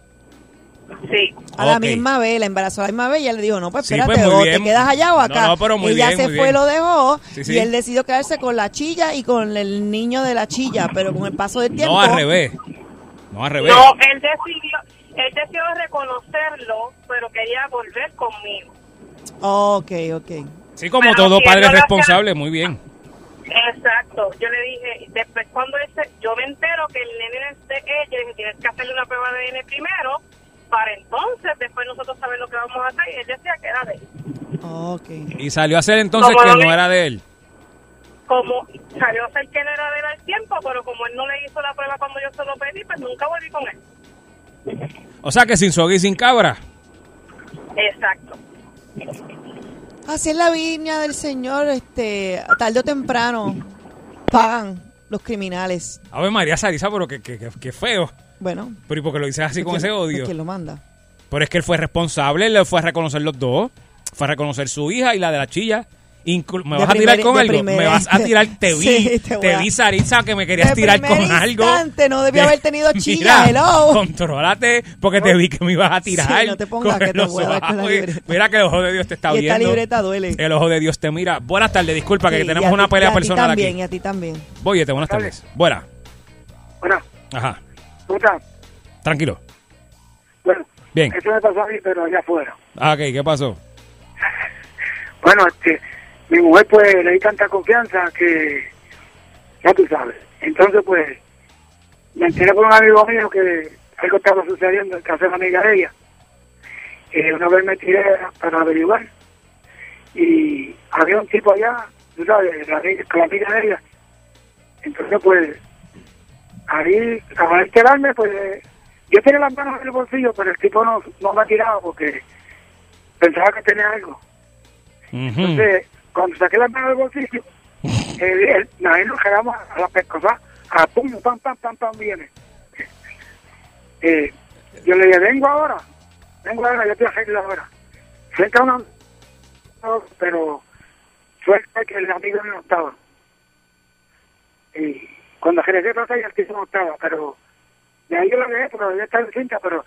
Speaker 16: Sí.
Speaker 4: A la misma vez, la embarazó a la misma vez y ella le dijo, no, pues
Speaker 3: Sí,
Speaker 4: espérate,
Speaker 3: pues, muy
Speaker 4: o
Speaker 3: bien.
Speaker 4: te quedas allá o
Speaker 3: No,
Speaker 4: acá.
Speaker 3: no, pero muy
Speaker 4: ella
Speaker 3: bien,
Speaker 4: se
Speaker 3: muy
Speaker 4: fue,
Speaker 3: bien.
Speaker 4: lo dejó
Speaker 3: Sí, sí.
Speaker 4: y él decidió quedarse con la chilla y con el niño de la chilla, pero con el paso del tiempo...
Speaker 3: No al revés. No al revés.
Speaker 16: No, él decidió, él decidió reconocerlo, pero quería volver conmigo.
Speaker 4: Ok, ok.
Speaker 3: Sí, como
Speaker 16: Pero
Speaker 3: todo padre responsable, muy bien.
Speaker 16: Exacto. Yo le dije, después cuando ese, yo me entero que el nene es de ella, le dije, tienes que hacerle una prueba de ADN primero, para entonces después nosotros saber lo que vamos a hacer. Y él decía que era de él.
Speaker 4: Ok.
Speaker 3: Y salió a ser entonces
Speaker 16: Como
Speaker 3: que
Speaker 16: no
Speaker 3: era de él.
Speaker 16: Como salió a ser que no era de él al tiempo, pero como él no le hizo la prueba cuando yo se lo pedí, pues nunca volví con él.
Speaker 3: O sea que sin soga y sin cabra.
Speaker 16: Exacto.
Speaker 4: Así es la viña del Señor, este, tarde o temprano pagan los criminales.
Speaker 3: A ver, María Sarisa, pero que, que, que- feo.
Speaker 4: Bueno.
Speaker 3: Pero ¿y por qué lo dices así con
Speaker 4: ¿quién-
Speaker 3: ese odio?
Speaker 4: ¿Quién lo manda?
Speaker 3: Pero es que él fue responsable, él le fue a reconocer los dos. Fue a reconocer su hija y la de la chilla. Inclu- ¿Me
Speaker 4: De
Speaker 3: vas a tirar con algo?
Speaker 4: primer-
Speaker 3: ¿Me vas a tirar? Te vi,
Speaker 4: Sí, te
Speaker 3: te vi, Sarisa, que me querías
Speaker 4: De
Speaker 3: tirar con
Speaker 4: primer
Speaker 3: algo.
Speaker 4: instante, no debió
Speaker 3: De-
Speaker 4: haber tenido chilla,
Speaker 3: Mira,
Speaker 4: hello.
Speaker 3: contrólate, porque te vi que me ibas a tirar.
Speaker 4: Sí, no te pongas que te voy a dar con la libreta.
Speaker 3: Mira que el ojo de Dios te está
Speaker 4: y esta
Speaker 3: viendo.
Speaker 4: libreta duele.
Speaker 3: El ojo de Dios te mira. Buenas tardes, disculpa que
Speaker 4: Sí,
Speaker 3: tenemos
Speaker 4: y a
Speaker 3: una
Speaker 4: ti-
Speaker 3: pelea
Speaker 4: a ti
Speaker 3: personal
Speaker 4: también,
Speaker 3: aquí.
Speaker 4: Y a ti también.
Speaker 3: Boyete, buenas tardes. Buena.
Speaker 5: Bueno,
Speaker 3: Ajá.
Speaker 5: ¿cómo estás?
Speaker 3: Tranquilo.
Speaker 5: Bueno,
Speaker 3: Bien.
Speaker 5: eso me pasó a mí, pero allá afuera.
Speaker 3: Ah, ok, ¿qué pasó?
Speaker 5: Bueno, este, mi mujer pues le di tanta confianza que, ya tú sabes. Entonces pues, me enteré por un amigo mío que algo estaba sucediendo en casa de una amiga de ella. Eh, una vez me tiré para averiguar y había un tipo allá, tú sabes, la, con la amiga de ella. Entonces pues, ahí, al quedarme, pues, yo tenía las manos en el bolsillo, pero el tipo no, no me ha tirado porque pensaba que tenía algo. Entonces, cuando saqué las manos del bolsillo, él- ahí nos quedamos a la pescosa, a pum, pam, pam, pam, pam, viene. Eh, yo le dije, vengo ahora, vengo ahora, yo te arreglo ahora. Cerca una... Pero suerte que el amigo no estaba. Y cuando regresé para allá, el tipo no estaba, pero de ahí yo lo dejé, pero ya está en cinta, pero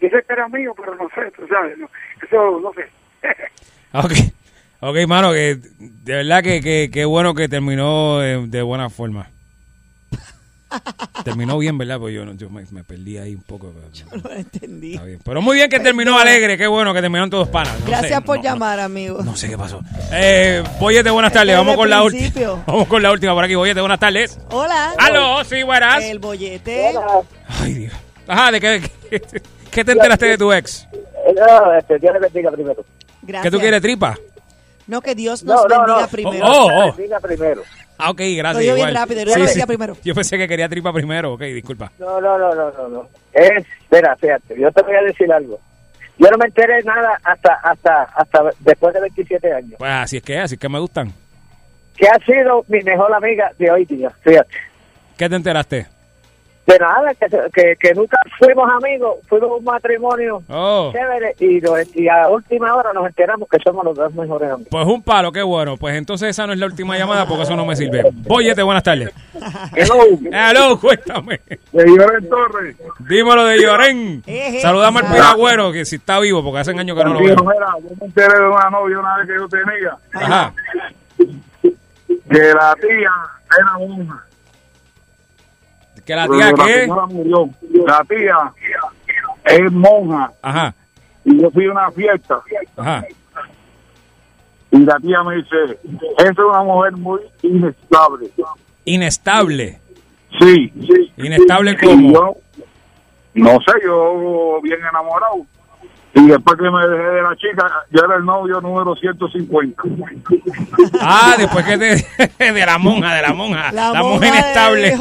Speaker 5: dice que era mío, pero no sé, tú sabes, no, eso no sé.
Speaker 3: Ok, ok, mano, que de verdad que, que, que bueno que terminó eh, de buena forma. Terminó bien, ¿verdad? Pues yo, no- yo me, me perdí ahí un poco. pero-
Speaker 4: No lo entendí.
Speaker 3: Está bien. Pero muy bien que terminó alegre, qué bueno que terminaron todos panas. No
Speaker 4: Gracias
Speaker 3: sé,
Speaker 4: por
Speaker 3: no-
Speaker 4: llamar, amigo.
Speaker 3: No sé qué pasó. Eh, Boyete, buenas tardes. Vamos con la última. Vamos con la última por aquí. Boyete, buenas tardes.
Speaker 4: Hola.
Speaker 3: Aló, sí, buenas.
Speaker 4: El bollete.
Speaker 3: Ay, Dios. Ajá, ¿de qué, qué, qué te enteraste de tu ex?
Speaker 17: No, este, Dios le bendiga primero.
Speaker 4: Gracias.
Speaker 3: ¿Que tú quieres tripa?
Speaker 4: No, que Dios nos
Speaker 17: No, no,
Speaker 4: bendiga
Speaker 17: no.
Speaker 4: primero.
Speaker 3: Oh, oh.
Speaker 17: Bendiga primero.
Speaker 3: Ah, ok, gracias.
Speaker 4: Digo bien rápido, Dios bendiga primero.
Speaker 3: Yo pensé que quería tripa primero. Ok, disculpa.
Speaker 17: No, no, no, no, no, no. Es, espera, fíjate, yo te voy a decir algo. Yo no me enteré de nada hasta, hasta, hasta después de 27 años.
Speaker 3: Pues así es que, así es que me gustan.
Speaker 17: Que ha sido mi mejor amiga de hoy día, fíjate.
Speaker 3: ¿Qué te enteraste?
Speaker 17: De nada, que, que, que nunca fuimos amigos, fuimos un matrimonio
Speaker 3: Oh.
Speaker 17: chévere y, nos- y a última hora nos enteramos que somos los dos mejores amigos.
Speaker 3: Pues un palo, qué bueno. Pues entonces esa no es la última llamada porque eso no me sirve. Boyete, buenas tardes.
Speaker 5: Hello.
Speaker 3: Hello, cuéntame.
Speaker 5: De Lloren Torres.
Speaker 3: Dímelo de Llorén. Saludamos al piragüero, que si está vivo, porque hace años que no lo veo.
Speaker 5: Yo me enteré de una novia una vez que yo tenía,
Speaker 3: Ajá.
Speaker 5: que la tía era monja.
Speaker 3: ¿Que la tía
Speaker 5: la
Speaker 3: qué?
Speaker 5: señora murió. La tía es monja.
Speaker 3: Ajá.
Speaker 5: Y yo fui a una fiesta.
Speaker 3: Ajá.
Speaker 5: Y la tía me dice, esa es una mujer muy inestable.
Speaker 3: Inestable.
Speaker 5: Sí, sí.
Speaker 3: Inestable
Speaker 5: yo, no sé, yo bien enamorado. Y después que me dejé de la chica, yo era el novio número 150.
Speaker 3: Ah, después que te, de la monja, de la monja. La,
Speaker 5: La
Speaker 3: monja inestable.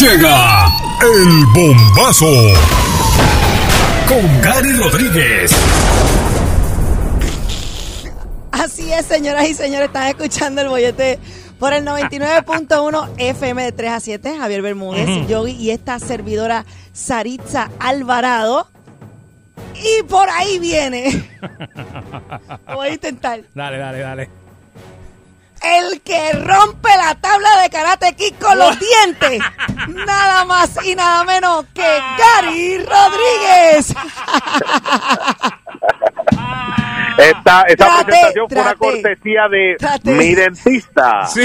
Speaker 1: Llega el bombazo con Gary Rodríguez.
Speaker 4: Así es, señoras y señores, están escuchando el bollete por el 99.1 FM de 3 a 7. Javier Bermúdez. Yogi y esta servidora Saritza Alvarado. Y por ahí viene. Lo voy a intentar.
Speaker 3: Dale, dale, dale.
Speaker 4: El que rompe la tabla de Karate Kid con los dientes. Nada más y nada menos que Gary Rodríguez.
Speaker 6: Esta, esta
Speaker 4: Trate,
Speaker 6: presentación fue una cortesía de
Speaker 4: Trate.
Speaker 6: mi dentista.
Speaker 3: Sí.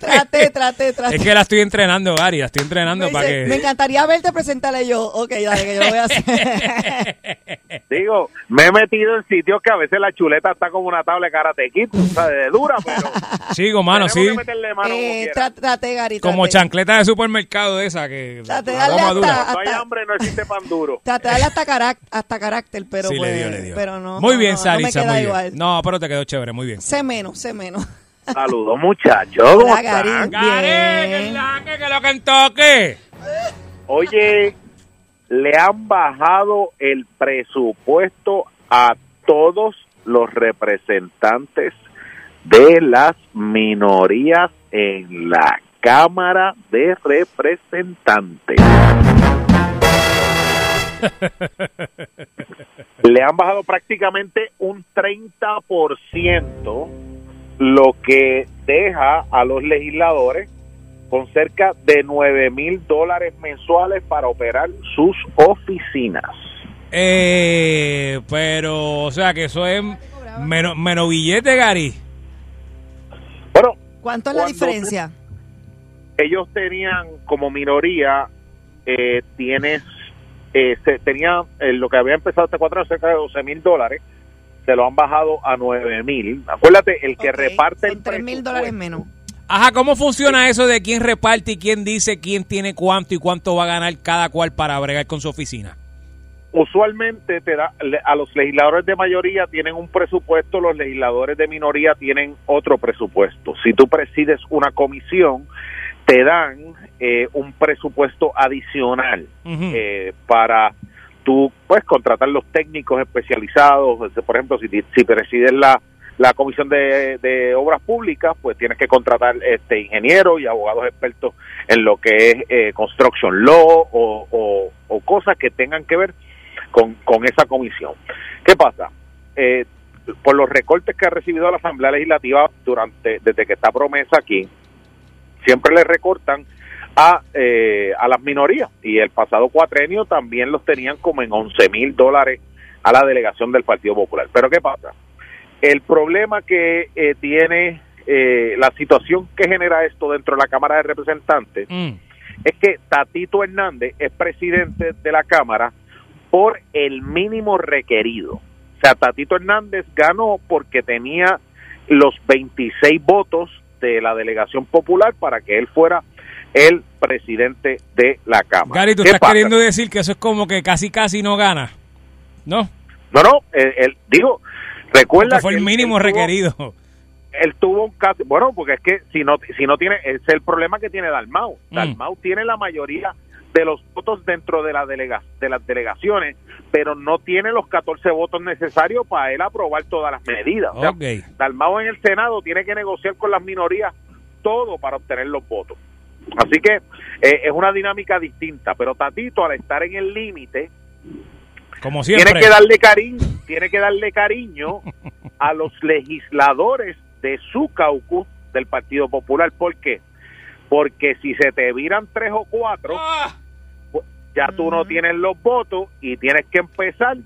Speaker 4: Trate, trate, trate.
Speaker 3: Es que la estoy entrenando, Gary. La estoy entrenando para
Speaker 4: Me
Speaker 3: que.
Speaker 4: encantaría verte presentarle yo. Ok, dale, que yo lo voy a hacer.
Speaker 6: Digo, me he metido en sitios que a veces la chuleta está como una tabla de karate kid, o sea, de dura, pero
Speaker 3: Sigo, mano, sí.
Speaker 6: mano como
Speaker 4: Eh,
Speaker 6: quiera.
Speaker 4: tra- trate, Gary.
Speaker 3: Como chancleta de supermercado de esa que.
Speaker 4: Darle
Speaker 3: goma
Speaker 4: hasta-
Speaker 3: dura.
Speaker 6: Cuando hay hambre no existe pan duro.
Speaker 4: Darle hasta, carac- hasta carácter, pero
Speaker 3: Sí,
Speaker 4: pues,
Speaker 3: le dio, le dio.
Speaker 4: pero no.
Speaker 3: muy
Speaker 4: no,
Speaker 3: bien,
Speaker 4: no,
Speaker 3: Sarisa,
Speaker 4: no me queda
Speaker 3: muy bien.
Speaker 4: igual.
Speaker 3: No, pero te quedó chévere, muy bien.
Speaker 4: Sé menos, sé menos.
Speaker 6: Saludos, muchachos. ¿Cómo
Speaker 4: Hola,
Speaker 6: están?
Speaker 3: La que, que lo que en toque.
Speaker 6: Oye, le han bajado el presupuesto a todos los representantes de las minorías en la Cámara de Representantes. Le han bajado prácticamente un 30%, lo que deja a los legisladores con cerca de 9 mil dólares mensuales para operar sus oficinas.
Speaker 3: Eh, pero, o sea, que eso es menos, menos billete, Gary.
Speaker 6: Bueno,
Speaker 4: ¿Cuánto es la diferencia?
Speaker 6: ellos tenían como minoría, eh, tienes eh, se tenía eh, lo que había empezado este cuatro años cerca de 12 mil dólares, se lo han bajado a 9 mil. Acuérdate, el que reparte el
Speaker 4: Son tres mil dólares menos.
Speaker 3: Ajá, ¿cómo funciona eso de quién reparte y quién dice quién tiene cuánto y cuánto va a ganar cada cual para bregar con su oficina?
Speaker 6: usualmente te da a los legisladores de mayoría tienen un presupuesto, los legisladores de minoría tienen otro presupuesto. Si tú presides una comisión, te dan eh, un presupuesto adicional eh, para tú pues contratar los técnicos especializados, por ejemplo, si, si presides la la comisión de, de obras públicas, pues tienes que contratar este ingenieros y abogados expertos en lo que es eh, construction law o, o, o cosas que tengan que ver con, con esa comisión. ¿Qué pasa? Eh, por los recortes que ha recibido la Asamblea Legislativa durante desde que está promesa aquí, siempre le recortan a, eh, a las minorías y el pasado cuatrenio también los tenían como en 11 mil dólares a la delegación del Partido Popular. Pero ¿qué pasa? El problema que eh, tiene eh, la situación que genera esto dentro de la Cámara de Representantes es que Tatito Hernández es presidente de la Cámara por el mínimo requerido. O sea, Tatito Hernández ganó porque tenía los 26 votos de la delegación popular para que él fuera el presidente de la Cámara.
Speaker 3: Gary, tú
Speaker 6: ¿Qué
Speaker 3: estás
Speaker 6: pasa?
Speaker 3: queriendo decir que eso es como que casi casi no gana. ¿No?
Speaker 6: No, no, él, él- digo, recuerda
Speaker 3: Porque fue
Speaker 6: que
Speaker 3: el mínimo
Speaker 6: él tuvo-
Speaker 3: requerido.
Speaker 6: él tuvo un caso, bueno, porque es que si no si no tiene, es el problema que tiene Dalmau.
Speaker 3: Mm.
Speaker 6: Dalmau tiene la mayoría de los votos dentro de la delega, de las delegaciones, pero no tiene los 14 votos necesarios para él aprobar todas las medidas. O sea,
Speaker 3: Ok.
Speaker 6: Dalmau en el Senado tiene que negociar con las minorías todo para obtener los votos. Así que eh, es una dinámica distinta, pero Tatito al estar en el límite
Speaker 3: Como siempre.
Speaker 6: tiene que darle cariño, tiene que darle cariño a los legisladores de su caucus del Partido Popular. ¿Por qué? Porque si se te viran tres o cuatro, pues, ya tú no tienes los votos y tienes que empezar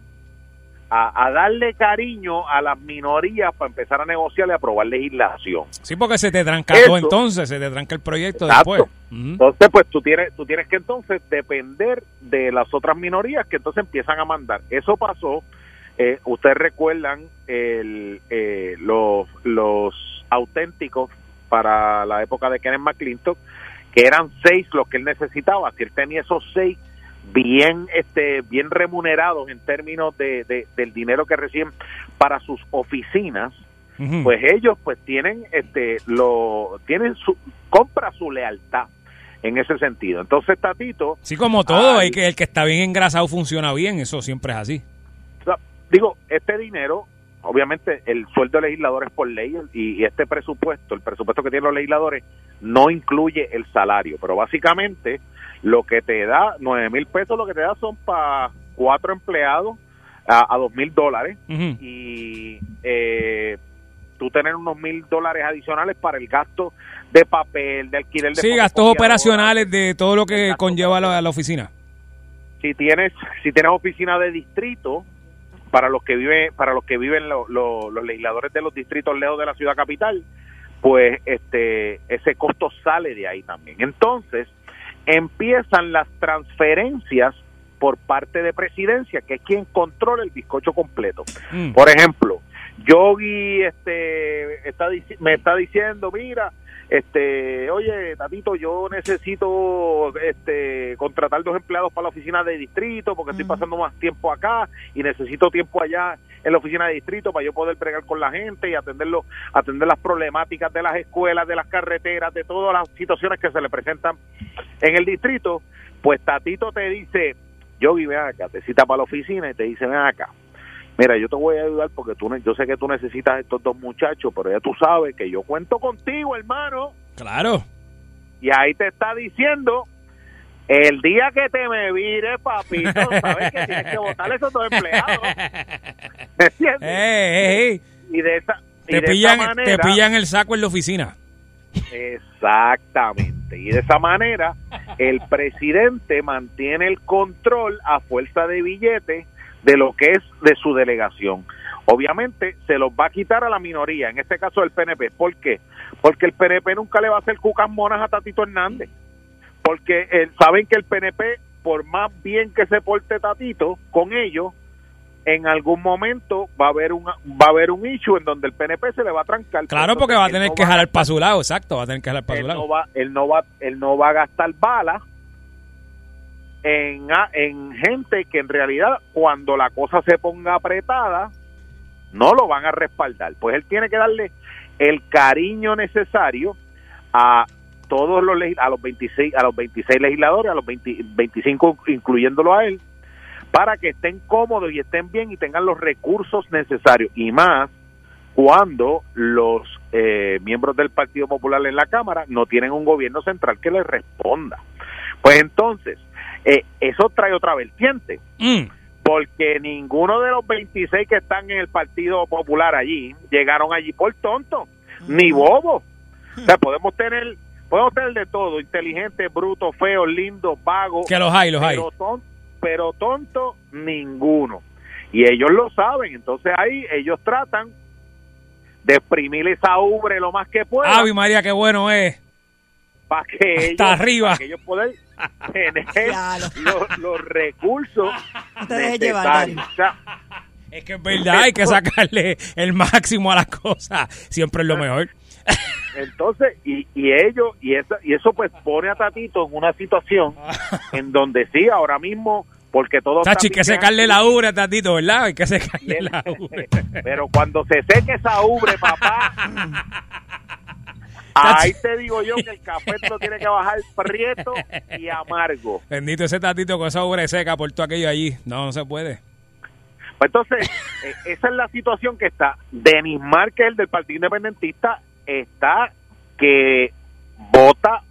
Speaker 6: a, a darle cariño a las minorías para empezar a negociar y aprobar legislación.
Speaker 3: Sí, porque se te tranca todo entonces, se te tranca el proyecto
Speaker 6: Exacto.
Speaker 3: después.
Speaker 6: Entonces, pues tú tienes, tú tienes que entonces depender de las otras minorías que entonces empiezan a mandar. Eso pasó, eh, ustedes recuerdan el, eh, los, los auténticos para la época de Kenneth McClintock, que eran seis los que él necesitaba. Si él tenía esos seis bien este bien remunerados en términos de, de- del dinero que reciben para sus oficinas pues ellos pues tienen este lo tienen su compra su lealtad en ese sentido entonces Tatito
Speaker 3: Sí, como todo,
Speaker 6: Ay.
Speaker 3: hay que el que está bien engrasado funciona bien, eso siempre es así.
Speaker 6: digo este dinero obviamente el sueldo de legislador es por ley y, y este presupuesto el presupuesto que tienen los legisladores no incluye el salario. Pero básicamente lo que te da nueve mil pesos lo que te da son para cuatro empleados a, dos mil dólares. Y eh, tú tener unos mil dólares adicionales para el gasto de papel, de alquiler de
Speaker 3: Sí, gastos operacionales de todo lo que conlleva la, la oficina.
Speaker 6: Si tienes, si tienes oficina de distrito, para los que viven, para los que viven lo- lo- los legisladores de los distritos lejos de la ciudad capital, pues este ese costo sale de ahí también. Entonces empiezan las transferencias por parte de presidencia, que es quien controla el bizcocho completo.
Speaker 3: Mm.
Speaker 6: Por ejemplo, Yogi este, está, me está diciendo, mira, este, oye, Tatito, yo necesito este, contratar dos empleados para la oficina de distrito porque estoy pasando más tiempo acá y necesito tiempo allá en la oficina de distrito para yo poder bregar con la gente y atenderlo, atender las problemáticas de las escuelas, de las carreteras, de todas las situaciones que se le presentan en el distrito. Pues Tatito te dice, Yogi, ven acá, te cita para la oficina y te dice, ven acá, mira, yo te voy a ayudar porque tú, yo sé que tú necesitas estos dos muchachos, pero ya tú sabes que yo cuento contigo, hermano.
Speaker 3: Claro.
Speaker 6: Y ahí te está diciendo, el día que te me vire, papito, sabes que tienes que votar esos dos empleados. ¿Me entiendes?
Speaker 3: Eh, eh,
Speaker 6: Y de esa, y
Speaker 3: Te
Speaker 6: de
Speaker 3: pillan,
Speaker 6: esa
Speaker 3: te pillan el saco en la oficina.
Speaker 6: Exactamente. Y de esa manera, el presidente mantiene el control a fuerza de billete de lo que es de su delegación. Obviamente se los va a quitar a la minoría, en este caso el PNP. ¿Por qué? Porque el PNP nunca le va a hacer cucas monas a Tatito Hernández. Porque eh, saben que el PNP por más bien que se porte Tatito con ellos, en algún momento va a haber un va a haber un issue en donde el PNP se le va a trancar.
Speaker 3: Claro, porque va a tener que jalar para su lado, exacto, va a tener que jalar para su lado.
Speaker 6: no va él no va él no va a gastar balas en en gente que en realidad cuando la cosa se ponga apretada no lo van a respaldar pues él tiene que darle el cariño necesario a todos los a los 26 a los 26 legisladores a los 20 25 incluyéndolo a él para que estén cómodos y estén bien y tengan los recursos necesarios y más cuando los eh, miembros del Partido Popular en la Cámara no tienen un gobierno central que les responda. Pues entonces, eh, eso trae otra vertiente,
Speaker 3: Mm.
Speaker 6: porque ninguno de los 26 que están en el Partido Popular allí llegaron allí por tonto, ni bobo. O sea, podemos tener, podemos tener de todo, inteligente, bruto, feo, lindo, vago.
Speaker 3: Que los hay, los hay.
Speaker 6: pero ton- pero tonto, ninguno. Y ellos lo saben, entonces ahí ellos tratan de exprimir esa ubre lo más que puedan
Speaker 3: Ave María, qué bueno es.
Speaker 6: Para que ellos,
Speaker 3: arriba.
Speaker 6: que ellos puedan tener los, los recursos necesarios. O sea,
Speaker 3: Es que es verdad, hay que sacarle el máximo a las cosas. Siempre es lo mejor.
Speaker 6: entonces, y, y ellos, y, esa, y eso pues pone a Tatito en una situación en donde sí, ahora mismo, porque todo está
Speaker 3: Tachi, hay que secarle la ubre, Tatito, ¿verdad? Hay que secarle la ubre.
Speaker 6: Pero cuando se seque esa ubre, papá, ahí te digo yo que el café lo tiene que bajar prieto y amargo.
Speaker 3: Bendito ese Tatito con esa ubre seca por todo aquello allí. No, no se puede.
Speaker 6: Pues entonces, eh, esa es la situación que está. Denis Márquez, del Partido Independentista, está que vota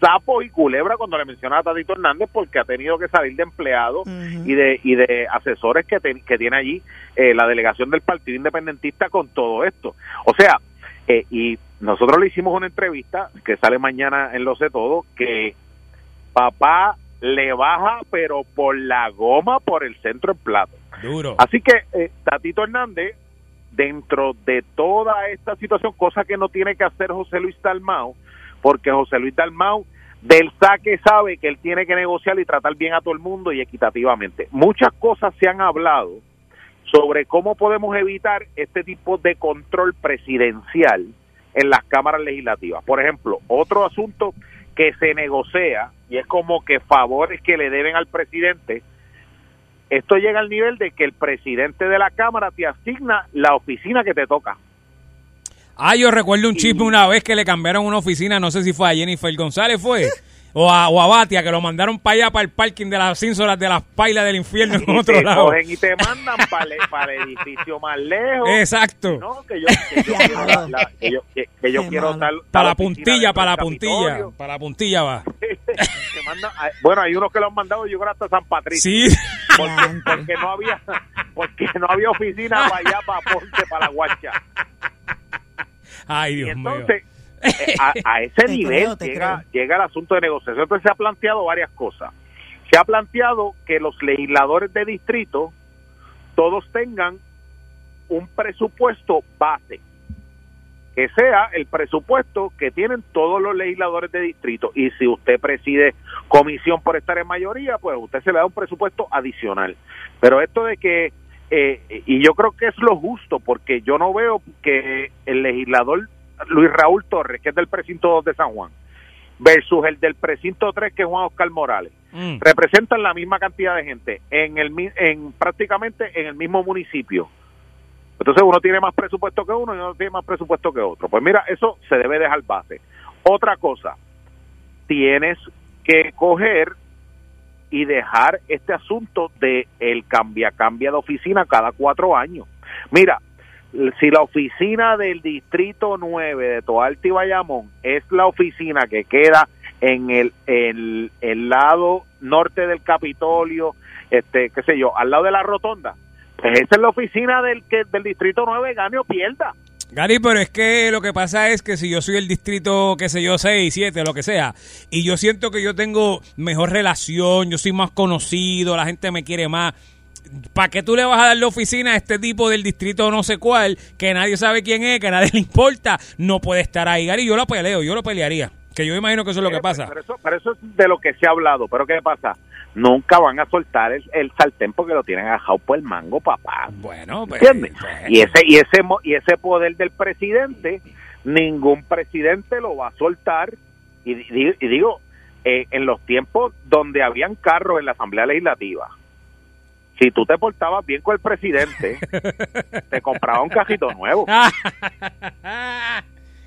Speaker 6: sapos y culebra cuando le menciona a Tatito Hernández porque ha tenido que salir de empleado y de y de asesores que, que tiene allí eh, la delegación del Partido Independentista con todo esto. O sea, eh, y nosotros le hicimos una entrevista que sale mañana en Lo Sé Todo, que papá le baja pero por la goma por el centro del plato.
Speaker 3: Duro.
Speaker 6: Así que eh, Tatito Hernández, dentro de toda esta situación, cosa que no tiene que hacer José Luis Dalmau, porque José Luis Dalmau del saque sabe que él tiene que negociar y tratar bien a todo el mundo y equitativamente. Muchas cosas se han hablado sobre cómo podemos evitar este tipo de control presidencial en las cámaras legislativas. Por ejemplo, otro asunto que se negocia y es como que favores que le deben al presidente, esto llega al nivel de que el presidente de la Cámara te asigna la oficina que te toca.
Speaker 3: Ah, yo recuerdo un chisme una vez que le cambiaron una oficina, no sé si fue a Jennifer González, fue. O a, o a Batia, que lo mandaron para allá, para el parking de las cínsoras de las pailas del infierno en
Speaker 6: Y
Speaker 3: otro lado.
Speaker 6: cogen y te mandan para el, para el edificio más lejos.
Speaker 3: Exacto.
Speaker 6: No, que yo, que yo quiero, la- la- que yo, que- que yo quiero tal,
Speaker 3: Para la puntilla, para la
Speaker 6: del
Speaker 3: puntilla. Para la puntilla va.
Speaker 6: Te mandan- ah, bueno, hay unos que lo han mandado yo creo hasta San Patricio.
Speaker 3: Sí.
Speaker 6: Porque, porque no había porque no había oficina para allá, para Ponce, para la Guacha.
Speaker 3: Ay, Dios
Speaker 6: Entonces,
Speaker 3: mío.
Speaker 6: Eh, a, a ese nivel
Speaker 4: creo, te
Speaker 6: llega, llega el asunto de negociación. Entonces se ha planteado varias cosas. Se ha planteado que los legisladores de distrito todos tengan un presupuesto base, que sea el presupuesto que tienen todos los legisladores de distrito. Y si usted preside comisión por estar en mayoría, pues usted se le da un presupuesto adicional. Pero esto de que, eh, y yo creo que es lo justo, porque yo no veo que el legislador Luis Raúl Torres, que es del precinto 2 de San Juan, versus el del precinto 3, que es Juan Oscar Morales,
Speaker 3: Mm.
Speaker 6: representan la misma cantidad de gente en el en prácticamente en el mismo municipio. Entonces uno tiene más presupuesto que uno y uno tiene más presupuesto que otro. Pues mira, eso se debe dejar base. Otra cosa, tienes que coger y dejar este asunto de el cambia cambia de oficina cada cuatro años. Mira, si la oficina del distrito 9 de Toalta y Bayamón es la oficina que queda en el, el, el lado norte del Capitolio, este, qué sé yo, al lado de la rotonda, pues esa es la oficina del que del distrito 9 gane o pierda.
Speaker 3: Gary, pero es que lo que pasa es que si yo soy el distrito, qué sé yo, 6, 7, lo que sea, y yo siento que yo tengo mejor relación, yo soy más conocido, la gente me quiere más, ¿para qué tú le vas a dar la oficina a este tipo del distrito no sé cuál, que nadie sabe quién es, que a nadie le importa? No puede estar ahí, Gary, yo lo peleo, yo lo pelearía, que yo imagino que eso es lo que pasa.
Speaker 6: Pero eso, pero eso es de lo que se ha hablado. Pero ¿qué pasa? nunca van a soltar el, el sartén porque lo tienen agajado por el mango, papá.
Speaker 3: Bueno, pues,
Speaker 6: ¿Entiendes?
Speaker 3: pues,
Speaker 6: Y ese, y ese, y ese poder del presidente, ningún presidente lo va a soltar. Y digo, eh, en los tiempos donde habían carros en la Asamblea Legislativa, si tú te portabas bien con el presidente, te compraba un cajito nuevo.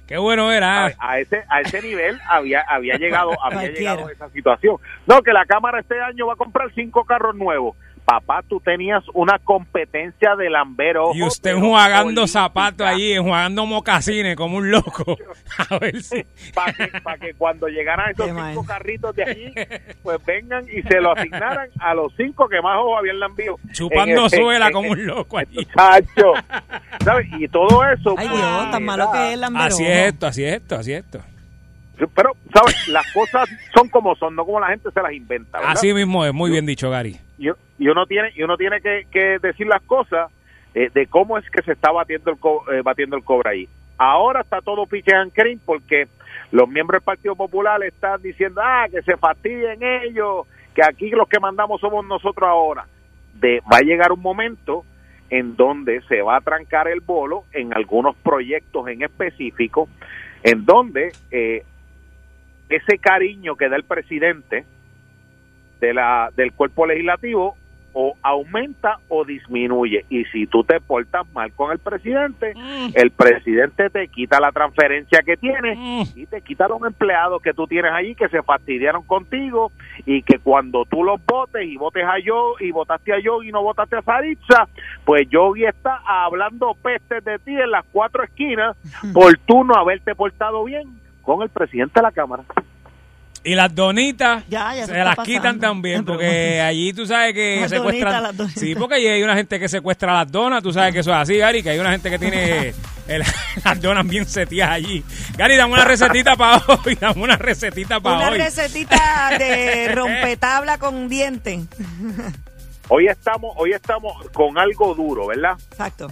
Speaker 3: Qué bueno era.
Speaker 6: A, a ese a ese nivel había había llegado había llegado esa situación. No, que la Cámara este año va a comprar cinco carros nuevos. Papá, tú tenías una competencia de lambero.
Speaker 3: Y usted enjuagando zapatos allí, enjuagando mocasines como un loco. A ver si.
Speaker 6: para que, pa' que cuando llegaran esos cinco carritos de allí, pues vengan y se lo asignaran a los cinco que más ojos habían lambido.
Speaker 3: Chupando
Speaker 6: En
Speaker 3: suela
Speaker 6: en-
Speaker 3: como un loco allí.
Speaker 6: Chacho. ¿Sabes? Y todo eso.
Speaker 4: Ay,
Speaker 6: pues,
Speaker 4: Dios, tan malo que es el lamberojo.
Speaker 3: Así es esto, así es esto, así es esto.
Speaker 6: Pero, ¿sabes? Las cosas son como son, no como la gente se las inventa. ¿verdad?
Speaker 3: Así mismo es, muy bien dicho, Gary.
Speaker 6: y, y uno tiene y uno tiene que, que decir las cosas eh, de cómo es que se está batiendo el co- eh, batiendo el cobre ahí. Ahora está todo piche and cream porque los miembros del Partido Popular están diciendo ah que se fastidien ellos, que aquí los que mandamos somos nosotros ahora. De, va a llegar un momento en donde se va a trancar el bolo en algunos proyectos en específico, en donde eh, ese cariño que da el presidente de la del cuerpo legislativo o aumenta o disminuye. Y si tú te portas mal con el presidente el presidente te quita la transferencia que tienes y te quita los empleados que tú tienes allí que se fastidiaron contigo y que cuando tú los votes y votes a yo y votaste a yo y no votaste a Saritza pues Yogi está hablando pestes de ti en las cuatro esquinas por tú no haberte portado bien con el presidente de la cámara
Speaker 3: Y las donitas
Speaker 4: Ya, ya se
Speaker 3: las quitan también, porque allí tú sabes que
Speaker 4: Las
Speaker 3: secuestran.
Speaker 4: donitas, las donitas.
Speaker 3: Sí, porque allí hay una gente que secuestra las donas, tú sabes que eso es así, Gary, que hay una gente que tiene el- las donas bien seteadas allí. Gary, dame una recetita para hoy, dame una recetita para
Speaker 4: Una
Speaker 3: hoy.
Speaker 4: recetita de rompetabla con diente.
Speaker 6: hoy estamos hoy estamos con algo duro verdad
Speaker 4: Exacto.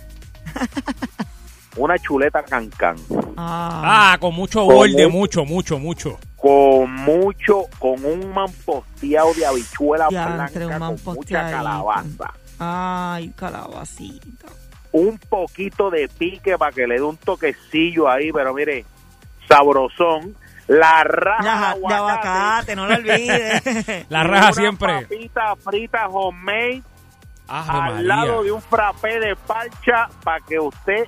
Speaker 6: una chuleta cancán
Speaker 3: Ah, con mucho borde, mucho, mucho, mucho.
Speaker 6: Con mucho con un mamposteado de habichuela
Speaker 4: Ya, entre un
Speaker 6: blanca con mucha calabaza
Speaker 4: Ay, calabacita.
Speaker 6: un poquito de pique para que le dé un toquecillo ahí pero mire sabrosón la raja
Speaker 4: La-
Speaker 6: de
Speaker 4: de aguacate, no lo olvides.
Speaker 3: La raja
Speaker 6: una
Speaker 3: siempre.
Speaker 6: papita frita homemade
Speaker 3: Ave
Speaker 6: al
Speaker 3: María.
Speaker 6: lado de un frappé de parcha para que usted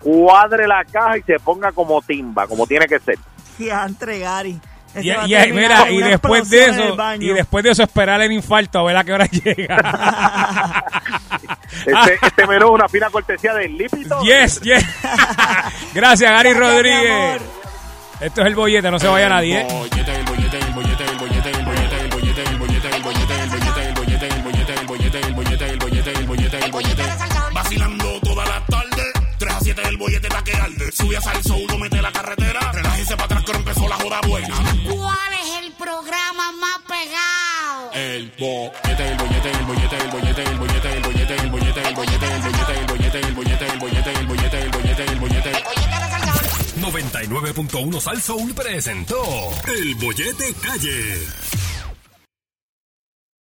Speaker 6: cuadre la caja y se ponga como timba, como tiene que ser.
Speaker 4: Diantre, Gary. Ese
Speaker 3: Y, y-
Speaker 4: terminar
Speaker 3: mira, y después de eso, y después de eso esperar el infarto a ver a qué hora llega.
Speaker 6: Este, este menú es una fina cortesía del lípito.
Speaker 3: yes, yes. Gracias, Gary Rodríguez. Esto es el bollete, no se vaya nadie. ¿eh?
Speaker 9: bollete, el bollete, el bollete, bollete está que arde. Sube a salso, uno mete la carretera, relájese para atrás que ahora empezó la joda buena.
Speaker 11: ¿Cuál es el programa más pegado?
Speaker 9: El bollete, el bollete, el bollete, el bollete, el bollete, el bollete, el bollete, el bollete, el bollete, el bollete, el bollete, el bollete, el bollete, el bollete, el bollete.
Speaker 1: 99.1 Sal Soul presentó El Bollete Calle.